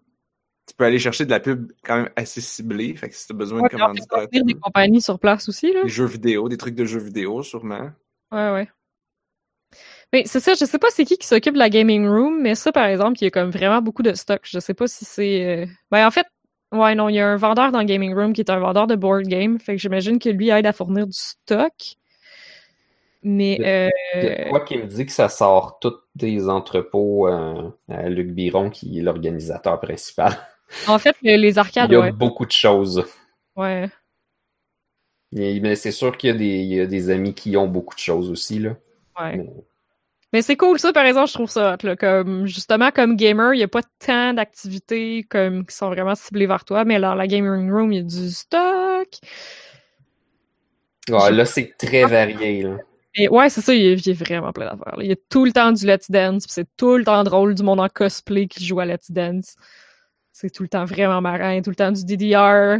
Tu peux aller chercher de la pub quand même assez ciblée. Fait que si tu as besoin Ouais, de commanditaires, des compagnies sur place aussi, là. des jeux vidéo, des trucs de jeux vidéo, sûrement. Ouais, ouais. Mais c'est ça, je sais pas c'est qui qui s'occupe de la gaming room, mais ça, par exemple, il y a comme vraiment beaucoup de stock. Je sais pas si c'est... euh, Ben, en fait, ouais, non, il y a un vendeur dans le gaming room qui est un vendeur de board game, fait que j'imagine que lui aide à fournir du stock. Mais, Il y a euh... quoi qui me dit que ça sort tous des entrepôts euh, à Luc Biron, qui est l'organisateur principal. en fait, le- les Il arcades, y a ouais. beaucoup de choses. Ouais. Mais c'est sûr qu'il y, a des- il y a des amis qui ont beaucoup de choses aussi. Là. Ouais. Mais- Mais c'est cool, ça, par exemple, je trouve ça là. Comme, justement, comme gamer, il n'y a pas tant d'activités comme, qui sont vraiment ciblées vers toi, mais dans la gaming room, il y a du stock. Ouais, là, c'est très varié. Là. Et ouais, c'est ça, il y, a, il y a vraiment plein d'affaires. Il y a tout le temps du Let's Dance, c'est tout le temps drôle du monde en cosplay qui joue à Let's Dance. C'est tout le temps vraiment marrant, tout le temps du DDR.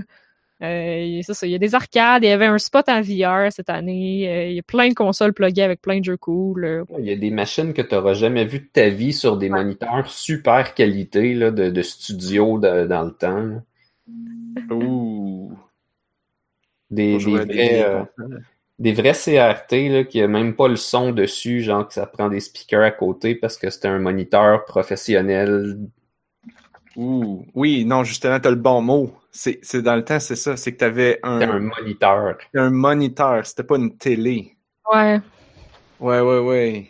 Euh, c'est ça, il y a des arcades, il y avait un spot en VR cette année, euh, il y a plein de consoles pluguées avec plein de jeux cool. là. Il y a des machines que tu n'auras jamais vues de ta vie sur des moniteurs super qualité là, de, de studio de- dans le temps. là. Ouh. Des, vrais, euh, des vrais CRT là, qui a même pas le son dessus, genre que ça prend des speakers à côté parce que c'est un moniteur professionnel. Ouh. Oui, non, justement, t'as le bon mot. C'est c'est dans le temps, c'est ça. C'est que t'avais un, un moniteur. un moniteur. C'était pas une télé. Ouais. Ouais, ouais, ouais.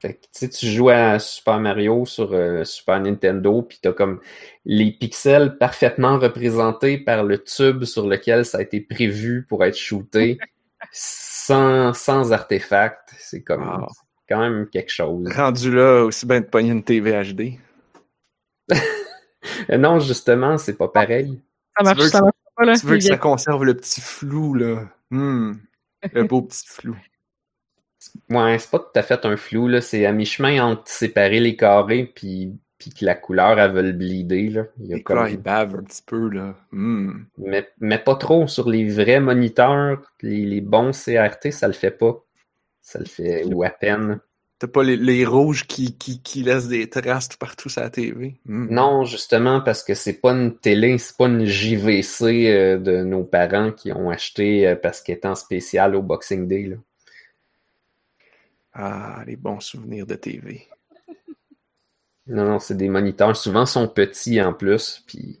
Fait que, tu sais, tu joues à Super Mario sur euh, Super Nintendo, puis t'as comme les pixels parfaitement représentés par le tube sur lequel ça a été prévu pour être shooté, [LAUGHS] sans, sans artefact. C'est comme quand même quelque chose. Rendu là, aussi bien de pogner une TV HD. [LAUGHS] Non, justement, c'est pas pareil. Ça marche, ça marche pas, là. Tu veux que ça conserve le petit flou, là. Hmm. Le beau petit flou. [LAUGHS] Ouais, c'est pas tout à fait un flou, là. C'est à mi-chemin entre séparer les carrés puis, puis que la couleur, elle veut le bleeder, là. Il y a Les comme- couleurs, ils bavent un petit peu, là. Hmm. mais, mais pas trop sur les vrais moniteurs, les, les bons CRT, ça le fait pas. Ça le fait, ou à peine. T'as pas les, les rouges qui, qui, qui laissent des traces tout partout sur la TV. Hmm. Non, justement, parce que c'est pas une télé, c'est pas une JVC euh, de nos parents qui ont acheté euh, parce qu'elle est en spécial au Boxing Day, là. Ah, les bons souvenirs de TV. Non, non, c'est des moniteurs. Souvent, sont petits en plus, puis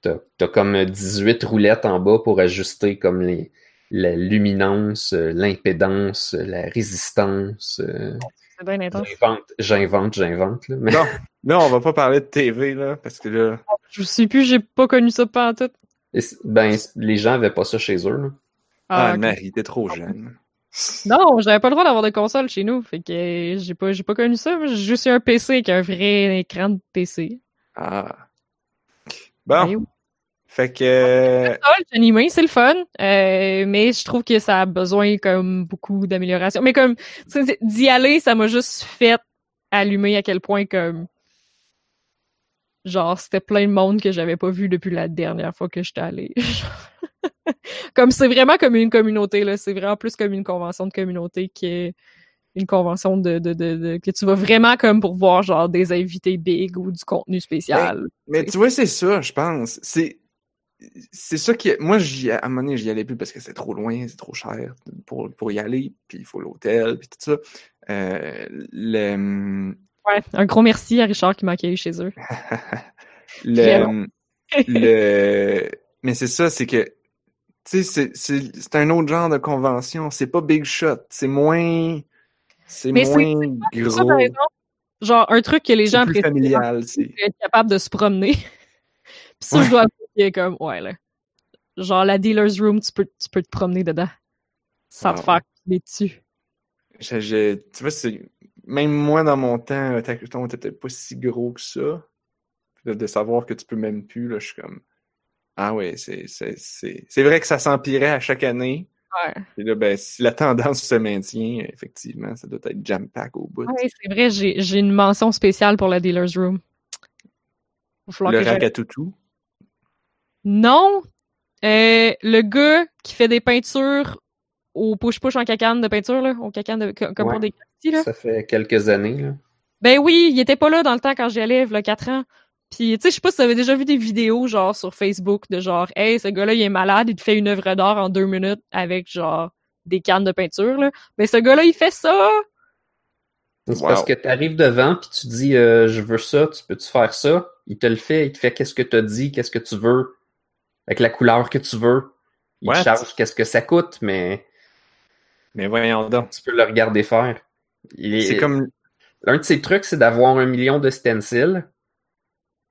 t'as, t'as comme 18 roulettes en bas pour ajuster comme les, la luminance, euh, l'impédance, euh, la résistance. euh. C'est bien intense. J'invente, j'invente, j'invente. Mais Non, là, on va pas parler de TV, là, parce que là, Je sais plus, j'ai pas connu ça pas en tout. Et ben, les gens avaient pas ça chez eux, là. ah, ok. Marie, t'es trop jeune. Non, j'avais pas le droit d'avoir de console chez nous. Fait que j'ai pas, j'ai pas connu ça. J'ai juste eu un PC avec un vrai écran de PC. Ah. Ouais, Bon, fait que... euh, console, c'est animé, c'est le fun. Euh, mais je trouve que ça a besoin comme beaucoup d'amélioration. Mais comme d'y aller, ça m'a juste fait allumer à quel point comme genre c'était plein de monde que j'avais pas vu depuis la dernière fois que j'étais allée. [LAUGHS] comme c'est vraiment comme une communauté là, c'est vraiment plus comme une convention de communauté que une convention de, de, de, de- que tu vas vraiment comme pour voir genre des invités big ou du contenu spécial. Mais tu vois, c'est ça, je pense. C'est c'est ça qui... Moi, j'y... à un moment donné, j'y allais plus parce que c'est trop loin, c'est trop cher pour, pour y aller, puis il faut l'hôtel, puis tout ça. Euh, le... Ouais, un gros merci à Richard qui m'a accueilli chez eux. [LAUGHS] le, le... Mais c'est ça, c'est que, tu sais, c'est- c'est c'est un autre genre de convention. C'est pas Big Shot. C'est moins... C'est Mais c'est- moins Ça, gros. par exemple, genre un truc que les C'est gens plus apprécient, familial. C'est... c'est être capable de se promener. [LAUGHS] Puis ça, Ouais. je dois qu'il est comme, ouais, là. Genre, la dealer's room, tu peux, tu peux te promener dedans. Sans te Ah. faire les dessus. Je- je- tu vois, c'est même moi dans mon temps, Tacton était peut-être pas si gros que ça. De, de savoir que tu peux même plus, là, je suis comme Ah ouais, c'est c'est c'est c'est vrai que ça s'empirait à chaque année. Ouais. Et là, ben, si la tendance se maintient, effectivement, ça doit être jam-pack au bout. Ouais, c'est vrai, j'ai j'ai une mention spéciale pour la dealer's room. Le que j'aille- racatoutou. Non! Euh, le gars qui fait des peintures au push-push en cacane de peinture, là, au cacane de, comme Ouais. pour des là. Ça fait quelques années, là. Ben oui, il était pas là dans le temps quand j'y allais, il y a 4 ans. Puis, tu sais, je sais pas si t'avais déjà vu des vidéos, genre, sur Facebook, de genre, hey, ce gars-là, il est malade, il te fait une œuvre d'art en deux minutes avec, genre, des cannes de peinture, là. Ben, ce gars-là, il fait ça! C'est Wow. parce que tu arrives devant puis tu dis euh, je veux ça, tu peux-tu faire ça? Il te le fait, il te fait qu'est-ce que tu as dit, qu'est-ce que tu veux, avec la couleur que tu veux. Il te What? charge qu'est-ce que ça coûte, mais Mais voyons donc. tu peux le regarder faire. Il est- C'est comme. L'un de ses trucs, c'est d'avoir un million de stencils.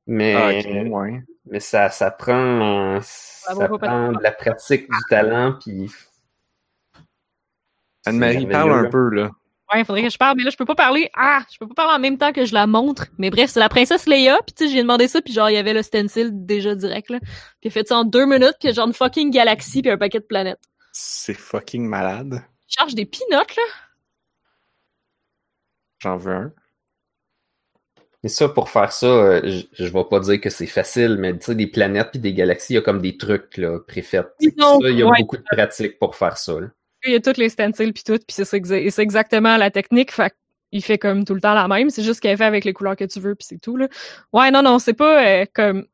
Mais, Ah, ouais. mais ça, ça prend, ça prend de la pratique, du talent, puis Anne-Marie, parle un peu, là. Ouais, il faudrait que je parle, mais là, je peux pas parler. Ah! Je peux pas parler en même temps que je la montre. Mais bref, c'est la princesse Leia, pis tu sais, j'ai demandé ça, puis genre, il y avait le stencil déjà direct, là. Puis il a fait ça en deux minutes, que genre une fucking galaxie puis un paquet de planètes. C'est fucking malade. Il charge des peanuts, là. J'en veux un. Et ça, pour faire ça, euh, je, je vais pas dire que c'est facile, mais tu sais, des planètes puis des galaxies, il y a comme des trucs là, ça, il y a ouais. beaucoup de pratique pour faire ça. là. Il y a toutes les stencils puis tout, puis c'est exactement la technique. Il fait comme tout le temps la même. C'est juste qu'elle fait avec les couleurs que tu veux, puis c'est tout là. Ouais, non, non, c'est pas euh, comme.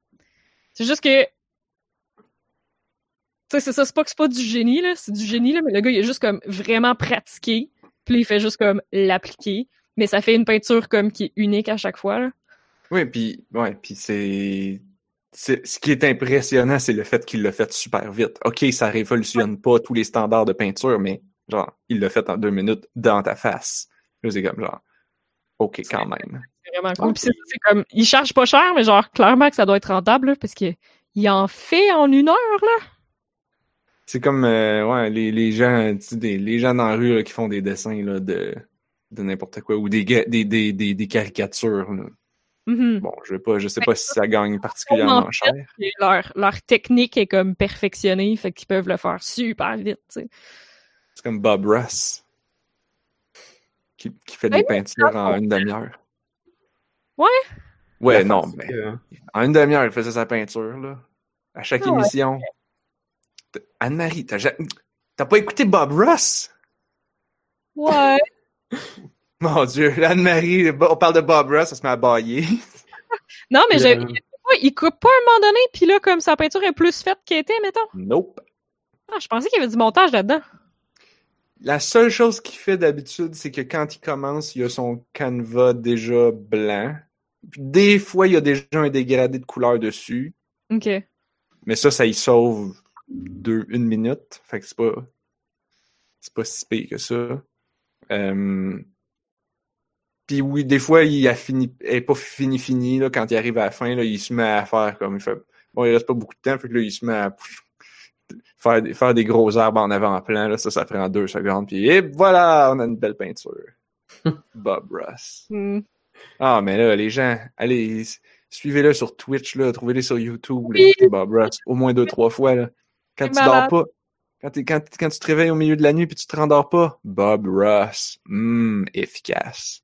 C'est juste que. Tu sais, c'est ça, c'est pas que c'est pas du génie là, c'est du génie là, mais le gars il a juste comme vraiment pratiqué, puis il fait juste comme l'appliquer, mais ça fait une peinture comme qui est unique à chaque fois là. Oui, puis ouais, puis c'est- ce qui est impressionnant, c'est le fait qu'il l'a fait super vite. OK, ça révolutionne pas tous les standards de peinture, mais genre, il l'a fait en deux minutes dans ta face. C'est comme genre, OK, quand même. C'est vraiment cool. Puis c'est comme, il charge pas cher, mais genre, clairement que ça doit être rentable, là, parce qu'il il en fait en une heure, là. C'est comme, euh, ouais, les, les gens, tu sais, des, les gens dans la rue là, qui font des dessins là, de, de n'importe quoi, ou des, des, des, des caricatures. Mhm. Bon, je vais pas, je sais pas si ça gagne particulièrement fait, cher. Leur, leur technique est comme perfectionnée, fait qu'ils peuvent le faire super vite. C'est comme Bob Ross. Qui, qui fait Ouais, des peintures en une demi-heure. Ouais? Ouais, non, mais en une demi-heure, il faisait sa peinture, là. À chaque ouais. émission. Anne-Marie, t'as pas écouté Bob Ross? Ouais. [LAUGHS] Mon Dieu, Anne-Marie, on parle de Bob Ross, ça se met à bailler. [LAUGHS] Non, mais je, il, il coupe pas à un moment donné, puis là, comme sa peinture est plus faite qu'elle était, mettons. Nope. Ah, je pensais qu'il y avait du montage là-dedans. La seule chose qu'il fait d'habitude, c'est que quand il commence, il a son canevas déjà blanc. Puis des fois, il y a déjà un dégradé de couleur dessus. OK. Mais ça, ça y sauve deux, une minute. Fait que c'est pas. C'est pas si pire que ça. Euh, Puis oui, des fois, il a fini. Est pas fini fini là, quand il arrive à la fin, là, il se met à faire comme il fait. Bon, il reste pas beaucoup de temps, fait que là, il se met à faire, des- faire des gros arbres en avant-plan. Là, ça, ça prend deux secondes. Puis et voilà, on a une belle peinture. [LAUGHS] Bob Ross. Hmm. Ah, mais là, les gens, allez, suivez-le sur Twitch, là, trouvez-le sur YouTube, là, écoutez Bob Ross, au moins deux, trois fois, là. Quand tu dors pas, quand, quand, quand tu te réveilles au milieu de la nuit puis tu te rendors pas, Bob Ross, hum, efficace.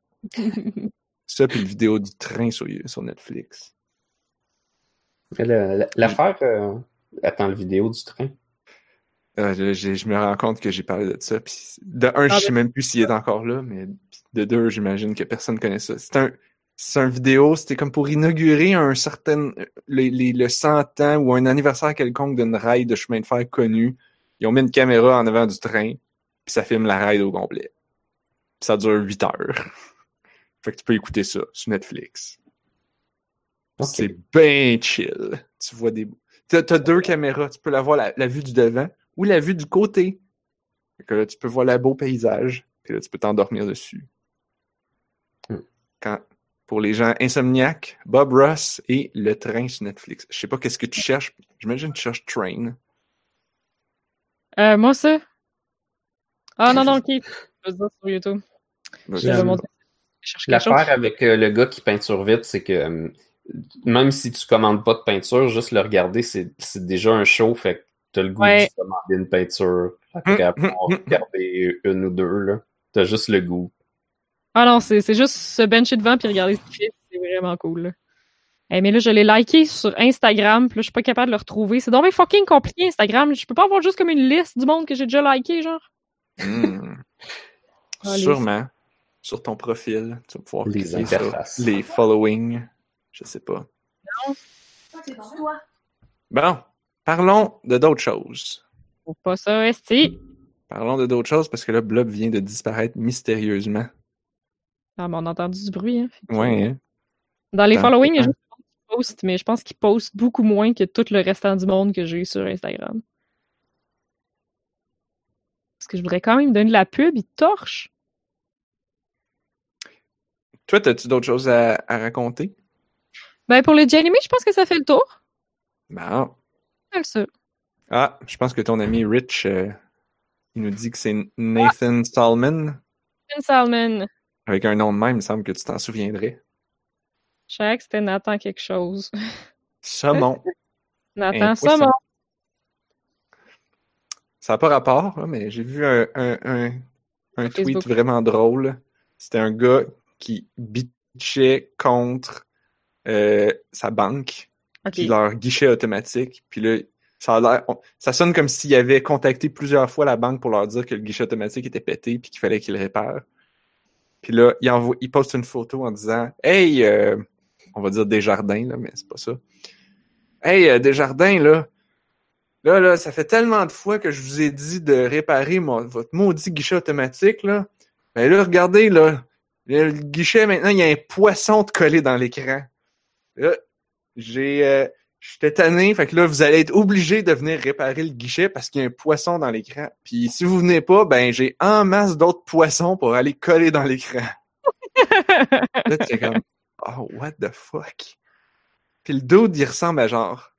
Ça, puis le vidéo du train sur, sur Netflix. La- la- L'affaire. euh, Attends, le vidéo du train. Euh, je, me rends compte que j'ai parlé de ça. Puis de un, je Ah, sais même plus s'il est encore là, mais de deux, j'imagine que personne connaît ça. C'est un, c'est un vidéo, c'était comme pour inaugurer un certain, les, les- le 100 ans ou un anniversaire quelconque d'une rail de chemin de fer connue. Ils ont mis une caméra en avant du train, puis ça filme la rail au complet. Puis ça dure 8 heures. Fait que tu peux écouter ça sur Netflix. C'est bien chill. Tu vois des. T'as, t'as deux caméras. Tu peux la voir la, la vue du devant ou la vue du côté. Fait que là, tu peux voir le beau paysage. Puis là, tu peux t'endormir dessus. Hmm. Quand, pour les gens insomniaques, Bob Ross et le train sur Netflix. Je sais pas qu'est-ce que tu cherches. J'imagine que tu cherches Train. Euh, moi, ça? Ah, non, non, OK. Je vais dire sur YouTube. Je vais. L'affaire avec euh, le gars qui peinture vite, c'est que euh, même si tu commandes pas de peinture, juste le regarder, c'est déjà un show, fait que t'as le goût Ouais. de commander une peinture. Fait que Hum, après hum, en hum. regarder une ou deux, là. T'as juste le goût. Ah non, c'est c'est juste se bencher devant puis regarder ce qu'il fait. C'est vraiment cool. Là. Eh, mais là, je l'ai liké sur Instagram, puis là, je suis pas capable de le retrouver. C'est donc fucking compliqué, Instagram. Je peux pas avoir juste comme une liste du monde que j'ai déjà liké, genre. Ah, Sûrement. Sur ton profil, tu vas pouvoir Les interfaces. Les following. Je sais pas. Bon, parlons de d'autres choses. Faut pas ça, esti. Parlons de d'autres choses parce que là, Blob vient de disparaître mystérieusement. Ah, mais on a entendu du bruit, hein. Ouais, hein? Dans les Attends, following, il y a attends. juste des gens qui postent, mais je pense qu'ils postent beaucoup moins que tout le restant du monde que j'ai sur Instagram. Parce que je voudrais quand même donner de la pub, ils torchent. Toi, as-tu d'autres choses à, à raconter? Ben, pour les Janime, je pense que ça fait le tour. C'est ça. Ah, je pense que ton ami Rich, euh, il nous dit que c'est Nathan Stallman. Ben Salmon. Avec un nom de même, il me semble que tu t'en souviendrais. Je savais que c'était Nathan quelque chose. Saumon. [LAUGHS] Nathan Saumon. Ça n'a pas rapport, là, mais j'ai vu un, un, un, un tweet vraiment drôle. C'était un gars qui bitchait contre euh, sa banque, Ok. puis leur guichet automatique. Puis là, ça a l'air, on- ça sonne comme s'il avait contacté plusieurs fois la banque pour leur dire que le guichet automatique était pété puis qu'il fallait qu'il le répare. Puis là, il, envoie, il poste une photo en disant Hey, euh, on va dire Desjardins, là, mais c'est pas ça. Hey, euh, Desjardins, là, là, là, ça fait tellement de fois que je vous ai dit de réparer mon- votre maudit guichet automatique, là. Ben là, regardez, là, le guichet, maintenant, il y a un poisson de collé dans l'écran. Là, j'ai, euh, J'étais tanné, fait que là, vous allez être obligé de venir réparer le guichet parce qu'il y a un poisson dans l'écran. Puis si vous venez pas, ben j'ai en masse d'autres poissons pour aller coller dans l'écran. [LAUGHS] là, t'es comme, oh, what the fuck? Puis le dude, il ressemble à genre...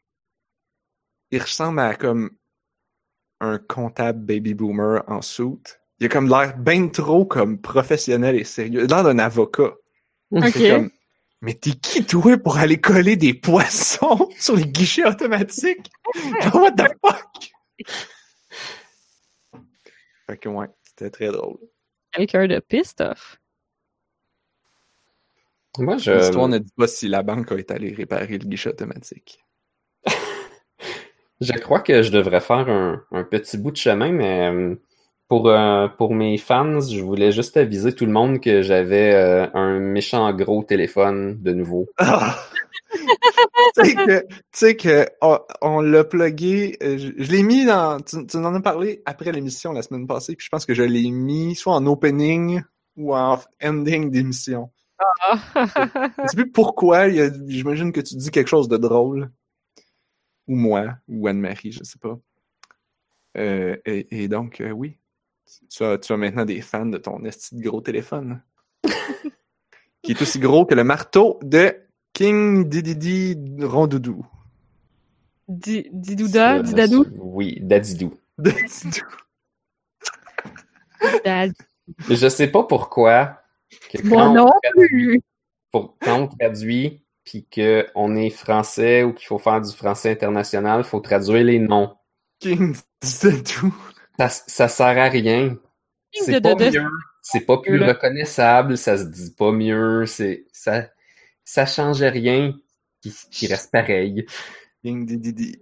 Il ressemble à comme un comptable baby boomer en soute. Il a comme l'air bien trop comme professionnel et sérieux. Il a l'air d'un avocat. Comme, mais t'es qui toi pour aller coller des poissons [LAUGHS] sur les guichets automatiques? [LAUGHS] What the fuck? [LAUGHS] Fait que ouais, c'était très drôle. Quelqu'un de pissed off. Moi, je. L'histoire ne dit pas si la banque a été allée réparer le guichet automatique. Je crois que je devrais faire un, un petit bout de chemin, mais euh, pour, euh, pour mes fans, je voulais juste aviser tout le monde que j'avais euh, un méchant gros téléphone de nouveau. Ah! [LAUGHS] tu sais que, tu sais que on, on l'a plugué, euh, je, je l'ai mis dans, tu, tu en as parlé après l'émission la semaine passée, puis je pense que je l'ai mis soit en opening ou en ending d'émission. Ah. Je sais plus pourquoi, il y a- j'imagine que tu dis quelque chose de drôle. Ou moi, ou Anne-Marie, je sais pas. Euh, et, et donc, euh, oui, tu as, tu as maintenant des fans de ton esti de gros téléphone. [LAUGHS] qui est aussi gros que le marteau de King Dididi Rondoudou. Di- Didouda, Didadou, Oui, Dadidou. [LAUGHS] De Didou. Dad. Je sais pas pourquoi. que Moi quand non on traduit- plus. pour- quand on traduit, puis qu'on est français ou qu'il faut faire du français international, il faut traduire les noms. King Didou. Ça, ça sert à rien. C'est pas mieux. C'est pas plus Là. reconnaissable, ça se dit pas mieux, c'est ça ça change rien qui, qui reste pareil. Dididi.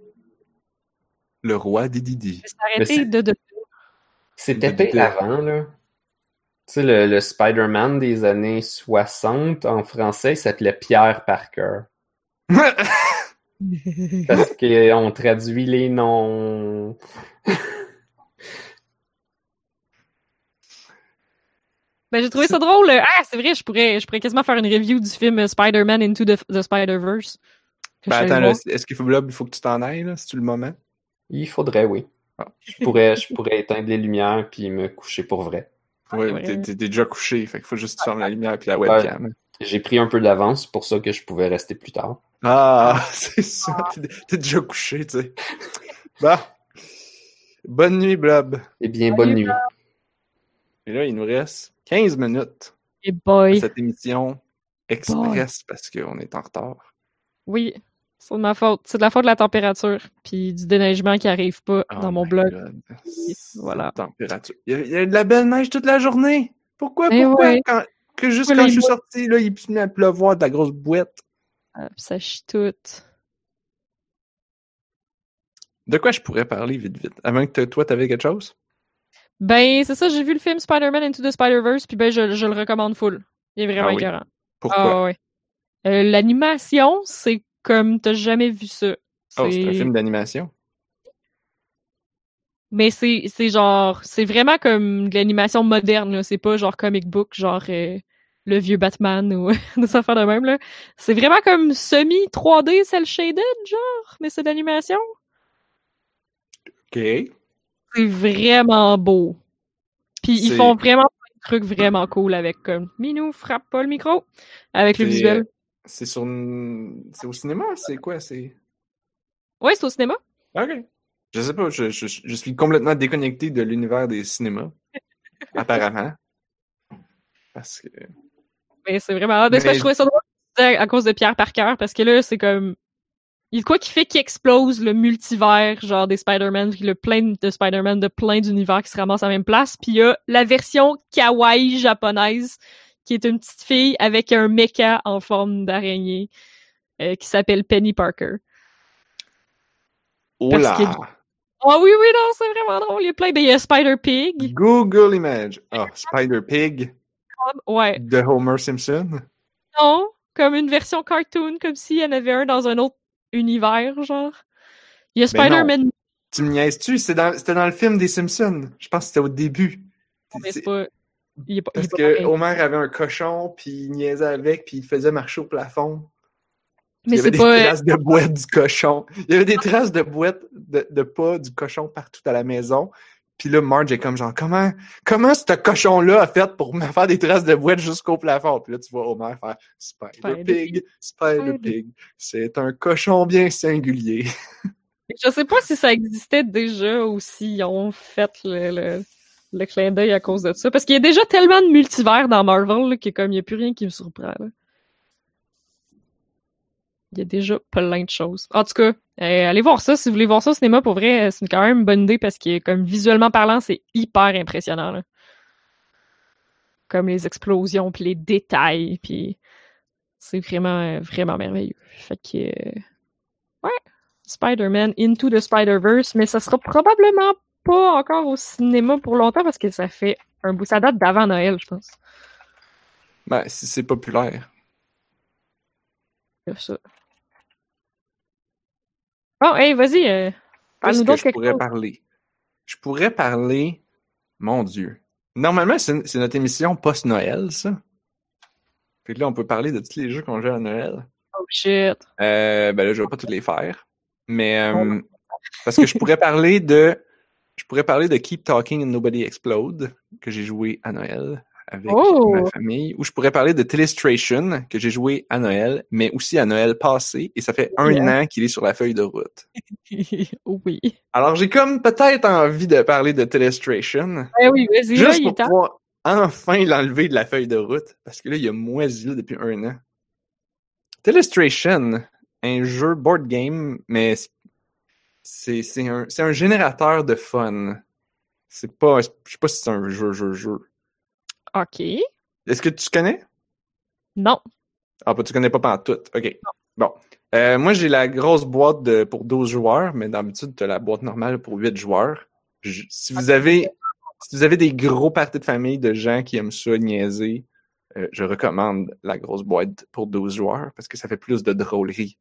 Le roi Dididi. C'est- de, de... C'était De- avant, là. Tu sais, le, le Spider-Man des années 60, en français, il s'appelait Pierre Parker. [LAUGHS] Parce qu'on traduit les noms. [LAUGHS] Ben, j'ai trouvé ça drôle. Ah, c'est vrai, je pourrais, je pourrais quasiment faire une review du film Spider-Man Into the, the Spider-Verse. Ben attends, est-ce qu'il faut, là, il faut que tu t'en ailles, là, c'est-tu le moment? Il faudrait, oui. Ah. Je pourrais, je pourrais éteindre les lumières puis me coucher pour vrai. Oui, ouais. t'es, déjà couché, fait qu'il faut juste que tu fermes la lumière puis la webcam. J'ai pris un peu d'avance, c'est pour ça que je pouvais rester plus tard. Ah, [LAUGHS] c'est ça, t'es, t'es déjà couché, tu sais. Bon. Bonne nuit, Blob. Eh bien, bonne nuit. Et là, il nous reste 15 minutes Et boy. cette émission express parce qu'on est en retard. Oui, c'est de ma faute. C'est de la faute de la température, puis du déneigement qui arrive pas Oh dans mon blog. Voilà. Température. Il y, a, il y a de la belle neige toute la journée. Pourquoi, Eh pourquoi? ouais. Quand, que juste Pourquoi quand je suis sorti, là, il met à pleuvoir de la grosse boîte. Ah, ça chie tout. De quoi je pourrais parler vite, vite? Avant que toi, t'avais quelque chose? Ben, c'est ça, j'ai vu le film Spider-Man Into the Spider-Verse, puis ben, je, je le recommande full. Il est vraiment Ah oui? écœurant. Pourquoi? Ah ouais. Euh, L'animation, c'est comme t'as jamais vu ça. Oh, c'est un film d'animation. Mais c'est genre c'est vraiment comme de l'animation moderne c'est pas genre comic book genre euh, le vieux Batman ou [LAUGHS] des affaires de même là. C'est vraiment comme semi 3D cel shaded genre, mais c'est de l'animation. OK. C'est vraiment beau. Puis ils font vraiment des trucs vraiment cool avec comme Minou frappe pas le micro avec le visuel. C'est sur C'est au cinéma? C'est quoi? C'est? Ouais, c'est au cinéma. OK. Je sais pas, je, je, je suis complètement déconnecté de l'univers des cinémas. [LAUGHS] apparemment. Parce que. Mais c'est vraiment. Que Mais- je trouvais ça drôle à à cause de Pierre Parker, parce que là, c'est comme. Il y a de quoi qui fait qu'il explose le multivers, genre des Spider-Man, puis le plein de Spider-Man de plein d'univers qui se ramassent à la même place. Puis il y a la version kawaii japonaise, qui est une petite fille avec un mecha en forme d'araignée, euh, qui s'appelle Penny Parker. Oh là! Ah oui, oui, non, c'est vraiment drôle. Il y a plein. Ben, il y a Spider-Pig. Google Image. Ah, Spider-Pig Ouais. de Homer Simpson. Non, comme une version cartoon, comme s'il y en avait un dans un autre univers, genre. Il y a Ben. Spider-Man, Tu me niaises-tu? Dans- C'était dans le film des Simpsons. Je pense que c'était au début. mais C'est- c'est pas. Il est pas, il Parce est pas que pareil. Homer avait un cochon, puis il niaisait avec, puis il faisait marcher au plafond. Il Mais y avait des pas. traces de boîte du cochon. Il y avait des traces de boîte de, de pas du cochon partout à la maison. Puis là, Marge est comme genre, comment, comment ce cochon-là a fait pour me faire des traces de boîte jusqu'au plafond? Puis là, tu vois Homer faire Spider Pig, Spider. Pig. C'est un cochon bien singulier. [LAUGHS] Je sais pas si ça existait déjà ou s'ils ont fait le, le, le clin d'œil à cause de ça. Parce qu'il y a déjà tellement de multivers dans Marvel là, que comme il y a plus rien qui me surprend. là. Il y a déjà plein de choses. En tout cas, euh, allez voir ça. Si vous voulez voir ça au cinéma, pour vrai, euh, c'est quand même une bonne idée parce que comme visuellement parlant, c'est hyper impressionnant. là. Comme les explosions, puis les détails, puis c'est vraiment, euh, vraiment merveilleux. Fait que... euh, Ouais. Spider-Man Into the Spider-Verse, mais ça sera probablement pas encore au cinéma pour longtemps parce que ça fait un bout. Ça date d'avant Noël, je pense. Ben, si c'est populaire. Ça. Bon, hey, vas-y. Euh, que je pourrais chose. parler? Je pourrais parler... Mon Dieu. Normalement, c'est notre émission post-Noël, ça. Fait que là, on peut parler de tous les jeux qu'on joue à Noël. Oh shit. Euh, ben là, je vais pas toutes les faire. Mais euh, parce que je pourrais parler de je pourrais parler de Keep Talking and Nobody Explode que j'ai joué à Noël avec Oh! ma famille. Ou je pourrais parler de Telestration que j'ai joué à Noël, mais aussi à Noël passé. Et ça fait un Yeah. an qu'il est sur la feuille de route. [LAUGHS] oui. Alors j'ai comme peut-être envie de parler de Telestration. Eh oui, vas-y, là, Juste il est pour pouvoir enfin l'enlever de la feuille de route. Parce que là, il a moisi là, depuis un an. Telestration, un jeu board game, mais c'est un, un générateur de fun. C'est pas. Je sais pas si c'est un jeu, jeu, jeu. OK. Est-ce que tu connais? Non. Ah, bah, tu connais pas pantoute. OK. Bon. Euh, moi, j'ai la grosse boîte de, pour 12 joueurs, mais d'habitude, tu as la boîte normale pour 8 joueurs. Je- si vous avez si vous avez des gros parties de famille de gens qui aiment ça niaiser, euh, je recommande la grosse boîte pour 12 joueurs parce que ça fait plus de drôlerie.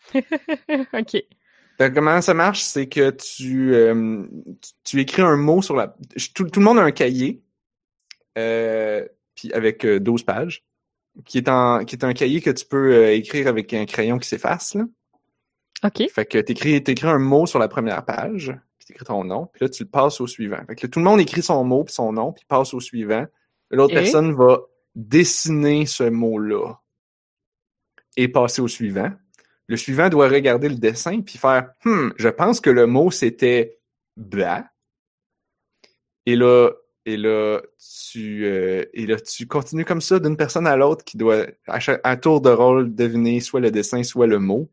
[LAUGHS] OK. Donc, comment ça marche? C'est que tu, euh, tu, tu écris un mot sur la. Tout, tout le monde a un cahier, euh, puis avec euh, 12 pages, qui est, en, qui est un cahier que tu peux euh, écrire avec un crayon qui s'efface. là. OK. Fait que t'écris, t'écris un mot sur la première page, puis t'écris ton nom, puis là, tu le passes au suivant. Fait que là, tout le monde écrit son mot puis son nom, puis passe au suivant. L'autre Et? personne va dessiner ce mot-là et passer au suivant. Le suivant doit regarder le dessin puis faire « Hum, je pense que le mot, c'était « blah ». Et là, et là, tu, euh, et là, tu continues comme ça d'une personne à l'autre qui doit, à, chaque, à tour de rôle, deviner soit le dessin, soit le mot.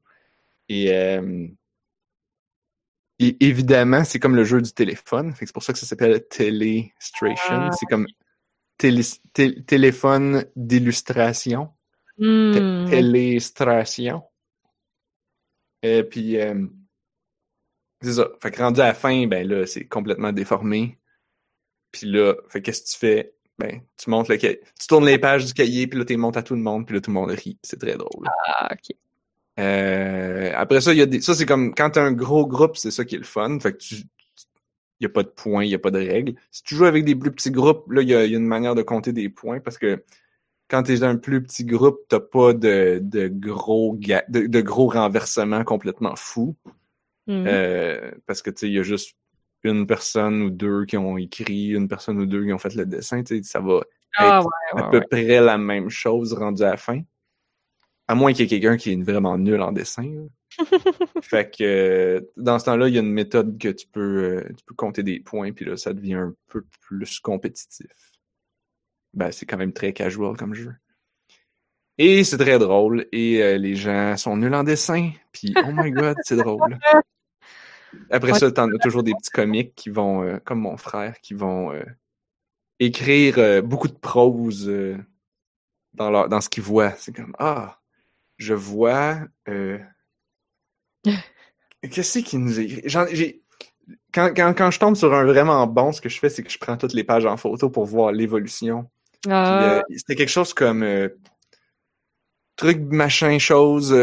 Et, euh, et évidemment, c'est comme le jeu du téléphone. C'est pour ça que ça s'appelle Telestration. Ah. C'est comme télé- té- téléphone d'illustration. Télestration. Et puis, euh, c'est ça. Fait que rendu à la fin, ben là, c'est complètement déformé. Puis là, fait qu'est-ce que tu fais? Ben, tu montes le cahier. Tu tournes les pages du cahier, puis là, tu montes à tout le monde, puis là, tout le monde rit. C'est très drôle. Ah, OK. Euh, après ça, il y a des. Ça, c'est comme quand t'as un gros groupe, c'est ça qui est le fun. Fait que tu. Il n'y a pas de points, il n'y a pas de règles. Si tu joues avec des plus petits groupes, là, il y a, il y a une manière de compter des points parce que quand tu es dans un plus petit groupe, t'as pas de, de gros ga- de, de gros renversements complètement fous. Hmm. Euh, parce que tu sais, il y a juste une personne ou deux qui ont écrit, une personne ou deux qui ont fait le dessin. Ça va ah, être ouais, à peu ouais. près la même chose rendu à la fin. À moins qu'il y ait quelqu'un qui est vraiment nul en dessin. [LAUGHS] fait que euh, dans ce temps-là, il y a une méthode que tu peux, euh, tu peux compter des points, puis là, ça devient un peu plus compétitif. Ben, c'est quand même très casual comme jeu. Et c'est très drôle, et euh, les gens sont nuls en dessin, puis oh my god, c'est drôle. [LAUGHS] Après ça, t'en as toujours des petits comiques qui vont, euh, comme mon frère, qui vont euh, écrire euh, beaucoup de prose dans, leur, dans ce qu'ils voient. C'est comme Ah, je vois. [LAUGHS] Qu'est-ce qui nous écrit? J'ai- Quand, quand, quand je tombe sur un vraiment bon, ce que je fais, c'est que je prends toutes les pages en photo pour voir l'évolution. Ah, C'était quelque chose comme truc machin chose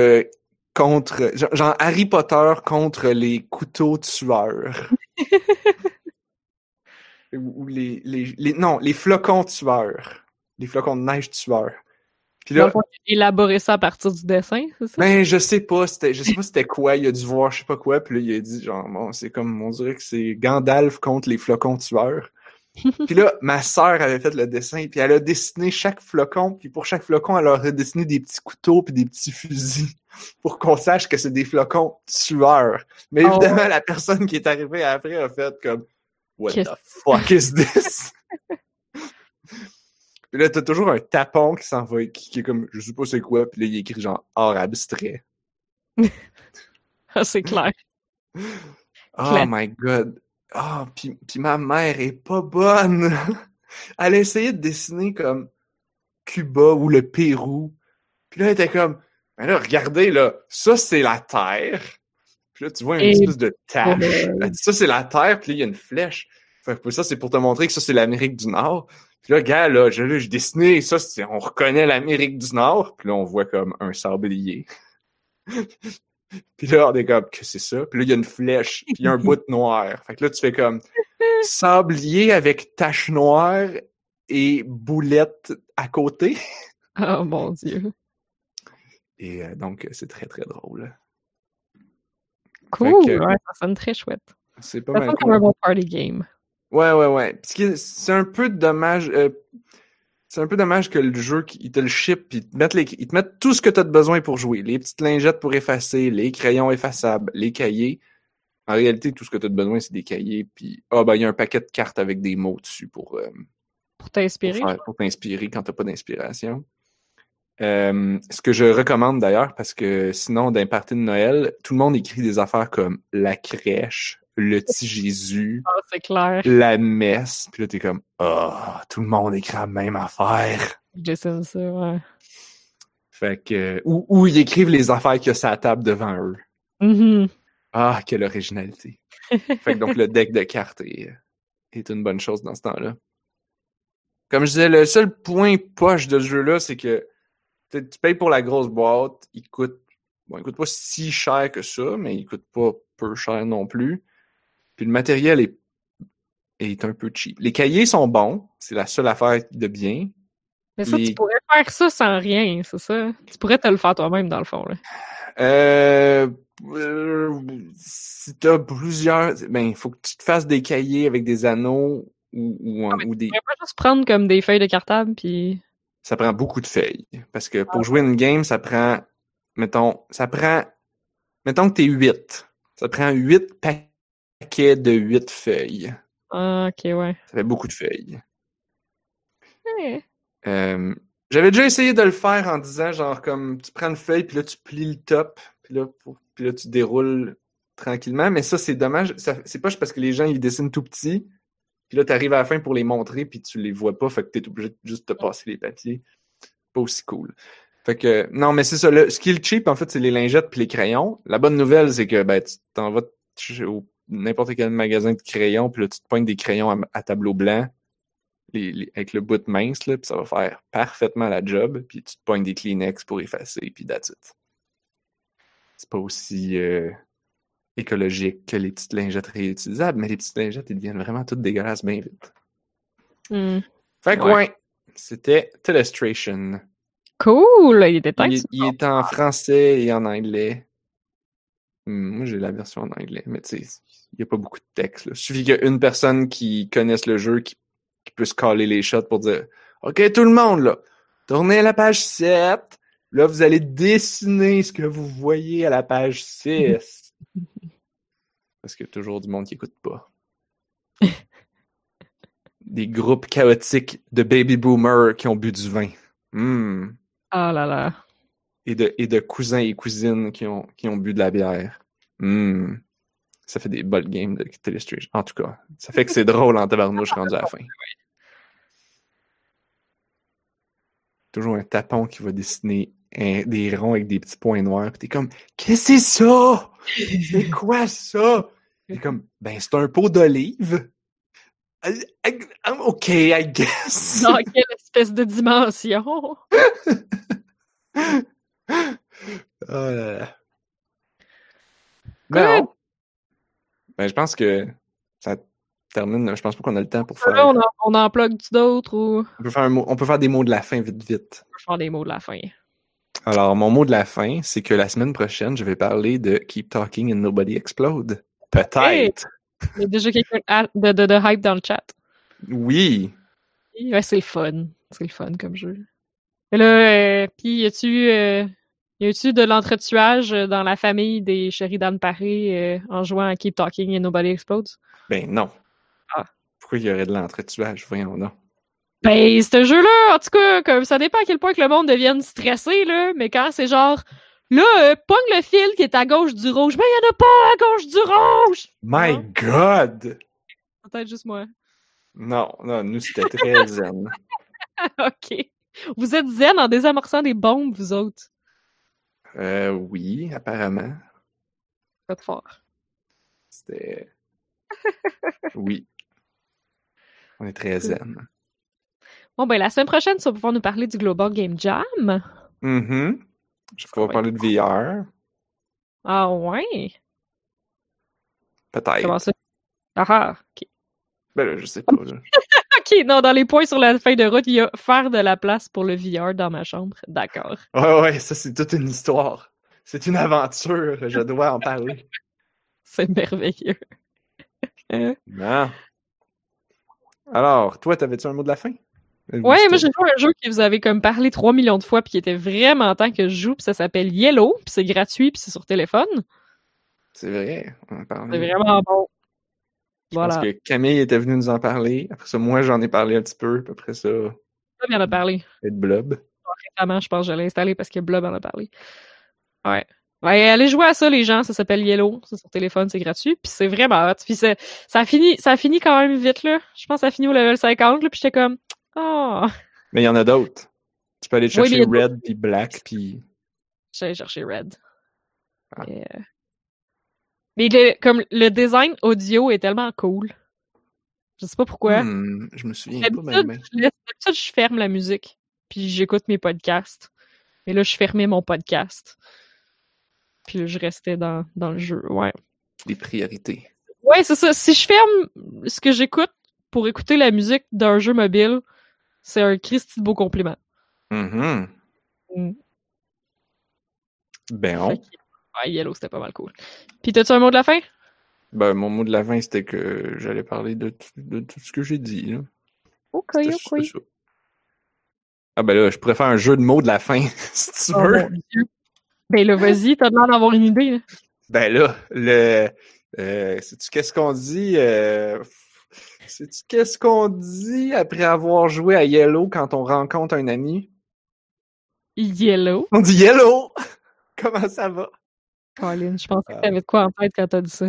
contre genre, Harry Potter contre les couteaux tueurs. [LAUGHS] ou les, les, les non les flocons tueurs, les flocons de neige tueurs. Puis là, il a élaboré ça à partir du dessin, c'est ça? ben, je sais pas, c'était, je sais pas c'était quoi, il a dû voir je sais pas quoi, puis là, il a dit, genre, bon, c'est comme, on dirait que c'est Gandalf contre les flocons tueurs. Puis là, ma sœur avait fait le dessin, puis elle a dessiné chaque flocon, puis pour chaque flocon, elle a dessiné des petits couteaux puis des petits fusils [LAUGHS] pour qu'on sache que c'est des flocons tueurs. Mais Oh. évidemment, la personne qui est arrivée après a fait comme, what the fuck [LAUGHS] is this? Puis là, t'as toujours un tapon qui s'en va, qui, qui est comme, je sais pas c'est quoi, puis là, il écrit genre art abstrait. [LAUGHS] Ah, c'est clair. Oh Claire. my god. Ah, puis puis ma mère est pas bonne. [LAUGHS] Elle a essayé de dessiner comme Cuba ou le Pérou. Puis là, elle était comme, mais là, regardez, là, ça, c'est la Terre. Puis là, tu vois une Et- espèce de tache. Elle dit, ça, c'est la Terre, puis là, il y a une flèche. Fait que ça, c'est pour te montrer que ça, c'est l'Amérique du Nord. Puis là, gars, là, je l'ai dessiné, ça, c'est, on reconnaît l'Amérique du Nord. Puis là, on voit comme un sablier. Puis là, on est comme, que c'est ça? Puis là, il y a une flèche, puis il y a un bout de noir. Fait que là, tu fais comme, sablier avec tache noire et boulette à côté. [LAUGHS] Oh mon dieu. Et euh, donc, c'est très, très drôle. Cool, que- ouais, ça sonne très chouette. C'est pas Ça mal cool. comme un bon party game. Ouais, ouais, ouais. Parce que c'est un peu dommage. euh, c'est un peu dommage que le jeu, il te le ship, puis ils te mettent les, ils te mettent tout ce que tu as de besoin pour jouer. Les petites lingettes pour effacer, les crayons effaçables, les cahiers. En réalité, tout ce que tu as de besoin, c'est des cahiers, puis ah ben il y a un paquet de cartes avec des mots dessus pour, euh, Pour t'inspirer. pour t'inspirer quand t'as pas d'inspiration. Euh, ce que je recommande d'ailleurs, parce que sinon, d'un party de Noël, tout le monde écrit des affaires comme la crèche, le petit Jésus, Ah, c'est clair. la messe. Puis là, t'es comme, ah, tout le monde écrit la même affaire. J'essaie ça, ouais. Fait que, ou, ou ils écrivent les affaires qu'il y a sur la table devant eux. Mhm. Ah, quelle originalité. fait que donc, le deck de cartes est, est une bonne chose dans ce temps-là. Comme je disais, le seul point poche de ce jeu-là, c'est que tu payes pour la grosse boîte, il coûte, bon, il coûte pas si cher que ça, mais il coûte pas peu cher non plus. Puis le matériel est, est un peu cheap. Les cahiers sont bons, c'est la seule affaire de bien. Mais ça, Les- tu pourrais faire ça sans rien, c'est ça? Tu pourrais te le faire toi-même, dans le fond, là. Euh, euh, si t'as plusieurs, ben, il faut que tu te fasses des cahiers avec des anneaux ou, ou, Ah, mais ou des, Tu pourrais pas juste prendre comme des feuilles de cartable, puis... ça prend beaucoup de feuilles. Parce que pour jouer une game, ça prend, mettons, ça prend, mettons que t'es 8. Ça prend 8 paquets de 8 feuilles. Ah, ok, ouais. Ça fait beaucoup de feuilles. Ouais. Euh, J'avais déjà essayé de le faire en disant, genre, comme, tu prends une feuille, puis là, tu plies le top, puis là, pour- puis là tu déroules tranquillement. Mais ça, c'est dommage. Ça- C'est pas juste parce que les gens, ils dessinent tout petit, puis là, tu arrives à la fin pour les montrer, puis tu les vois pas, fait que t'es obligé de juste te passer les papiers. Pas aussi cool. Fait que, non, mais c'est ça. Le skill cheap, en fait, c'est les lingettes puis les crayons. La bonne nouvelle, c'est que, ben, tu t'en vas au n'importe quel magasin de crayons, puis là, tu te pointes des crayons à, à tableau blanc, les- les- avec le bout mince, là, puis ça va faire parfaitement la job, puis tu te pognes des Kleenex pour effacer, puis that's it. C'est pas aussi euh, écologique que les petites lingettes réutilisables, mais les petites lingettes, ils deviennent vraiment toutes dégueulasses bien vite. Hmm. Fait que Ouais. ouais, c'était Telestration. Cool! Il était temps Il, que est- tu il est en français et en anglais. Hmm, Moi, j'ai la version en anglais, mais tu sais, il n'y a pas beaucoup de texte. Là. Il suffit qu'il y ait une personne qui connaisse le jeu, qui, qui puisse caler les shots pour dire OK, tout le monde, là, tournez à la page 7. Là, vous allez dessiner ce que vous voyez à la page 6. Parce qu'il y a toujours du monde qui écoute pas. [LAUGHS] Des groupes chaotiques de baby boomers qui ont bu du vin. Hmm Ah là là. Et de, et de cousins et cousines qui ont, qui ont bu de la bière. Hmm. Ça fait des bonnes games de Telestration. En tout cas, ça fait que c'est drôle en tabarnouche rendu à la fin. Toujours un tapon qui va dessiner un- des ronds avec des petits points noirs. Puis t'es comme, qu'est-ce que c'est ça? C'est quoi ça? T'es comme, ben c'est un pot d'olive. I- I- OK, I guess. Dans quelle espèce de dimension? [LAUGHS] Oh là là. Bon. Ben, je pense que ça, termine. Je pense pas qu'on a le temps pour faire. Là, on en, on en plug d'autres ou On peut faire un mot- on peut faire des mots de la fin vite vite. on va faire des mots de la fin? Alors, mon mot de la fin, c'est que la semaine prochaine, je vais parler de Keep Talking and Nobody Explode. Peut-être. Hey! Il y a déjà quelqu'un de, de, de hype dans le chat. Oui. Ouais, c'est le fun. C'est le fun comme jeu. Et là, euh, pis y a-tu euh, y a-tu de l'entretuage euh, dans la famille des Sheridan Paré euh, en jouant à Keep Talking and Nobody Explodes? Ben non. Ah. Pourquoi il y aurait de l'entretuage? Voyons non. Ben, ce jeu-là, en tout cas, comme ça dépend à quel point que le monde devienne stressé, là, mais quand c'est genre, là, euh, pogne le fil qui est à gauche du rouge, ben, il y en a pas à gauche du rouge! My Non. God! Peut-être juste moi. Non, non, nous, c'était très [LAUGHS] zen. ok. Vous êtes zen en désamorçant des bombes, vous autres. Euh, oui, apparemment. Faites fort. C'était... [LAUGHS] Oui. On est très zen. Bon, ben, la semaine prochaine, tu vas pouvoir nous parler du Global Game Jam. Mhm. Je vais parler de VR. Ah, ouais? Peut-être. Comment ça? Ah, ah, ok. Ben là, je sais pas. Là. Ok, non, dans les points sur la fin de route, il y a faire de la place pour le VR dans ma chambre. D'accord. Ouais, ouais, ça, c'est toute une histoire. C'est une aventure. Je dois en parler. [LAUGHS] C'est merveilleux. [LAUGHS] Euh, Non. Alors, toi, t'avais-tu un mot de la fin? Ouais, moi j'ai joué un jeu que vous avez comme parlé 3 millions de fois puis qui était vraiment temps que je joue, puis ça s'appelle Yellow, puis c'est gratuit, puis c'est sur téléphone. C'est vrai. C'est vraiment bon. Voilà. que Camille était venue nous en parler. Après ça, moi, j'en ai parlé un petit peu. Après ça, Blob en a parlé. et de Blob. Récemment, je pense que je l'ai installé parce que Blob en a parlé. Ouais. Ouais, allez jouer à ça, les gens. Ça s'appelle Yellow. C'est sur téléphone, c'est gratuit. Puis c'est vraiment hot. Puis ça finit, ça finit quand même vite, là. Je pense que ça finit au level 50, là. Puis j'étais comme, oh. Mais il y en a d'autres. Tu peux aller chercher Red puis Black puis. J'allais chercher Red. Ah. Euh, mais le, comme le design audio est tellement cool. Je sais pas pourquoi. Hmm, je me souviens pas même. d'habitude, je ferme la musique. Puis j'écoute mes podcasts. Mais là, je fermais mon podcast. Puis là, je restais dans, dans le jeu. Ouais. Les priorités. Ouais, c'est ça. Si je ferme ce que j'écoute pour écouter la musique d'un jeu mobile, c'est un Christy de beau compliment. Mhm. Mm. Ben, on. Ouais, Yellow, c'était pas mal cool. Puis t'as-tu un mot de la fin? Ben, mon mot de la fin, c'était que j'allais parler de, tout- de tout ce que j'ai dit. Là. Ok, ok. ça. Ah ben là, je pourrais faire un jeu de mots de la fin, [LAUGHS] si tu Oh veux. mon Dieu. Ben là, vas-y, t'as l'air d'avoir une idée. Là. Ben là, le. Euh, sais-tu qu'est-ce qu'on dit? Euh, sais-tu qu'est-ce qu'on dit après avoir joué à Yellow quand on rencontre un ami? Yellow. On dit Yellow! [LAUGHS] Comment ça va? Colin, je pensais que t'avais de quoi en tête quand t'as dit ça.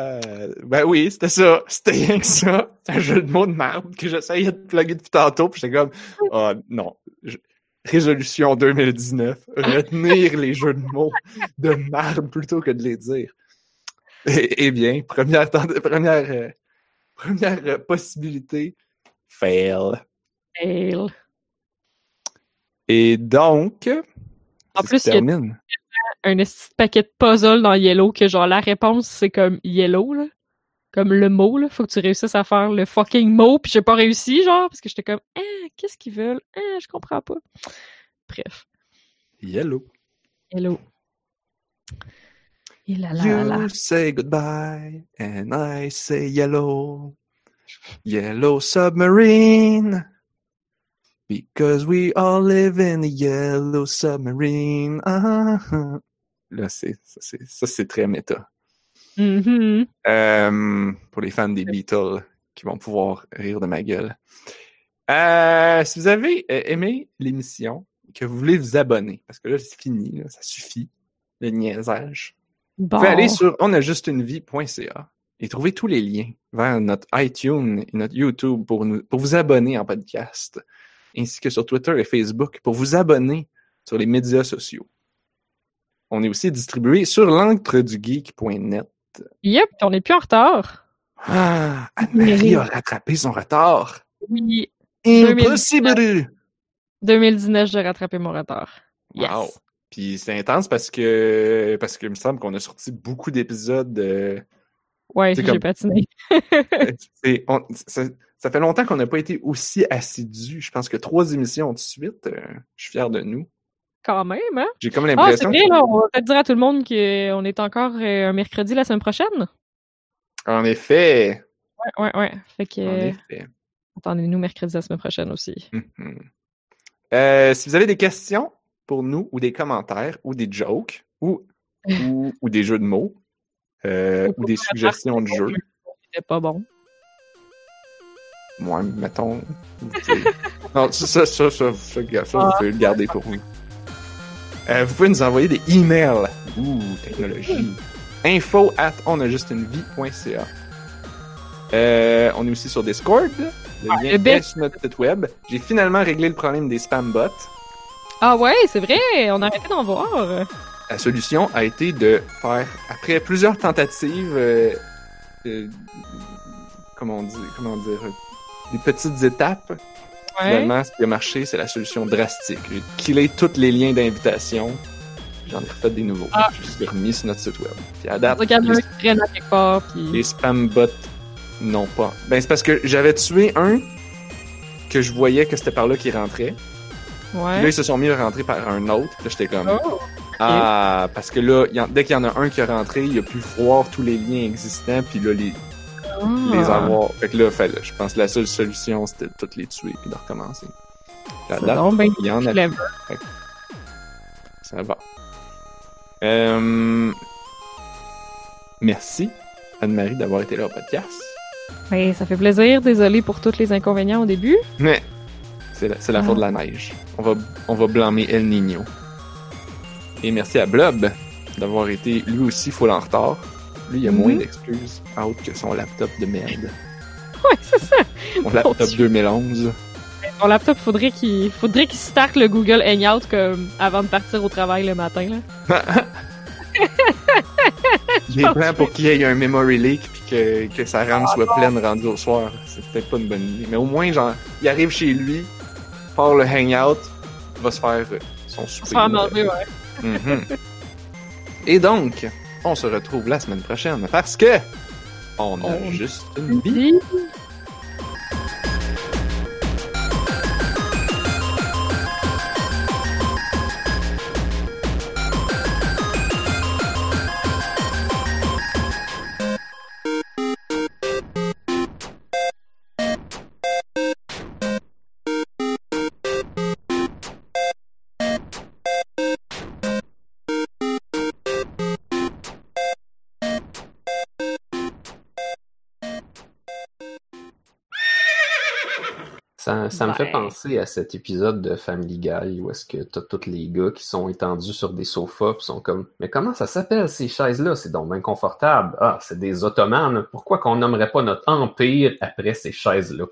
Euh, ben oui, c'était ça. [LAUGHS] C'était rien que ça. C'est un jeu de mots de merde que j'essayais de plugger depuis tantôt, puis j'étais comme, oh [LAUGHS] non. Je- Résolution 2019. Retenir les jeux de mots de merde plutôt que de les dire. Eh, eh bien, première, première, euh, première euh, possibilité, fail. Fail. Et donc, En plus, se il y a termine. Un petit paquet de puzzles dans Yellow que genre la réponse c'est comme Yellow là. Comme le mot là, faut que tu réussisses à faire le fucking mot puis j'ai pas réussi genre parce que j'étais comme ah, qu'est-ce qu'ils veulent? Ah, je comprends pas. Bref, Yellow. Yellow. Et là là là là. You say goodbye, and I say yellow. Yellow submarine. Because we all live in the yellow submarine. Ah, ah. Là, c'est, ça, c'est, très méta. Mhm. Euh, pour les fans des Beatles qui vont pouvoir rire de ma gueule. Euh, si vous avez euh, aimé l'émission, que vous voulez vous abonner, parce que là, c'est fini, là, ça suffit, le niaisage. Bon. Vous pouvez aller sur onajustunevie.ca et trouver tous les liens vers notre iTunes et notre YouTube pour, nous, pour vous abonner en podcast, ainsi que sur Twitter et Facebook pour vous abonner sur les médias sociaux. On est aussi distribué sur l'encredugeek.net. Yep, on est plus en retard. Ah, Anne-Marie a rattrapé son retard. Oui, Impossible! 2019, j'ai rattrapé mon retard. Yes. Wow. Puis c'est intense parce que parce que il me semble qu'on a sorti beaucoup d'épisodes euh, Ouais, C'est j'ai comme- patiné. [LAUGHS] [LAUGHS] C'est- on- ça, ça fait longtemps qu'on n'a pas été aussi assidus. Je pense que trois émissions de suite, euh, je suis fier de nous. Quand même, hein? J'ai comme Ah, c'est l'impression vrai, là, on va peut-être dire à tout le monde qu'on est encore euh, un mercredi la semaine prochaine. En effet, Ouais, ouais, ouais. Fait que, en effet. attendez-nous mercredi la semaine prochaine aussi. Mhm. Euh, si vous avez des questions pour nous, ou des commentaires, ou des jokes, ou, [LAUGHS] ou, ou des jeux de mots, euh, ou des suggestions de jeux, C'était pas bon. moi, mettons. [LAUGHS] non, ça, ça, ça, ça, ça, vous pouvez le garder pour vous. Euh, vous pouvez nous envoyer des emails. Ouh, technologie. Info at onajustunevie.ca. Euh, on est aussi sur Discord. Le lien le est sur notre site web. J'ai finalement réglé le problème des spam bots. Ah ouais, c'est vrai, on a arrêté d'en voir. La solution a été de faire, après plusieurs tentatives, euh, euh, comment on dit, comment dire, euh, des petites étapes, Ouais. Finalement, ce qui a marché, c'est la solution drastique. J'ai killé tous les liens d'invitation. J'en ai refait des nouveaux. Ah. Je les ai remis sur notre site web. Puis à date, Regarde les, qui traîne à quelque part, puis... les spam bots non pas. Ben, c'est parce que j'avais tué un que je voyais que c'était par là qu'il rentrait. Puis là, Ouais. ils se sont mis à rentrer par un autre. Puis là, j'étais comme, Oh, ah, parce que là, il y en- dès qu'il y en a un qui est rentré, il a pu voir tous les liens existants, puis là, les, les ah. avoir. Fait que là, fait, je pense que la seule solution, c'était de toutes les tuer puis de recommencer. C'est date, donc ben il y en a clever. Ça va. Euh... Merci, Anne-Marie, d'avoir été là au podcast. Ouais, ça fait plaisir. Désolé pour tous les inconvénients au début. Mais c'est la, la faute de la neige. On va, on va blâmer El Niño. Et merci à Blob d'avoir été lui aussi full en retard. Lui, il a Mhm. moins d'excuses autres que son laptop de merde. [LAUGHS] Ouais, c'est ça. Mon laptop Dieu. 2011. Mon laptop, faudrait qu'il faudrait qu'il starte le Google Hangout comme avant de partir au travail le matin. Là. [LAUGHS] Des plans pour qu'il y ait un memory leak puis que, que sa RAM soit pleine rendue au soir. C'est peut-être pas une bonne idée. Mais au moins, genre, il arrive chez lui, part le hangout, va se faire euh, son Se souper. faire manger, ouais. Mhm. Et donc, on se retrouve la semaine prochaine parce que on a On- juste une vie. Ça, me fait Ouais. penser à cet épisode de Family Guy où est-ce que t'as tous les gars qui sont étendus sur des sofas pis sont comme Mais comment ça s'appelle ces chaises-là? C'est donc bien confortable. Ah, c'est des ottomanes. Pourquoi qu'on nommerait pas notre empire après ces chaises-là?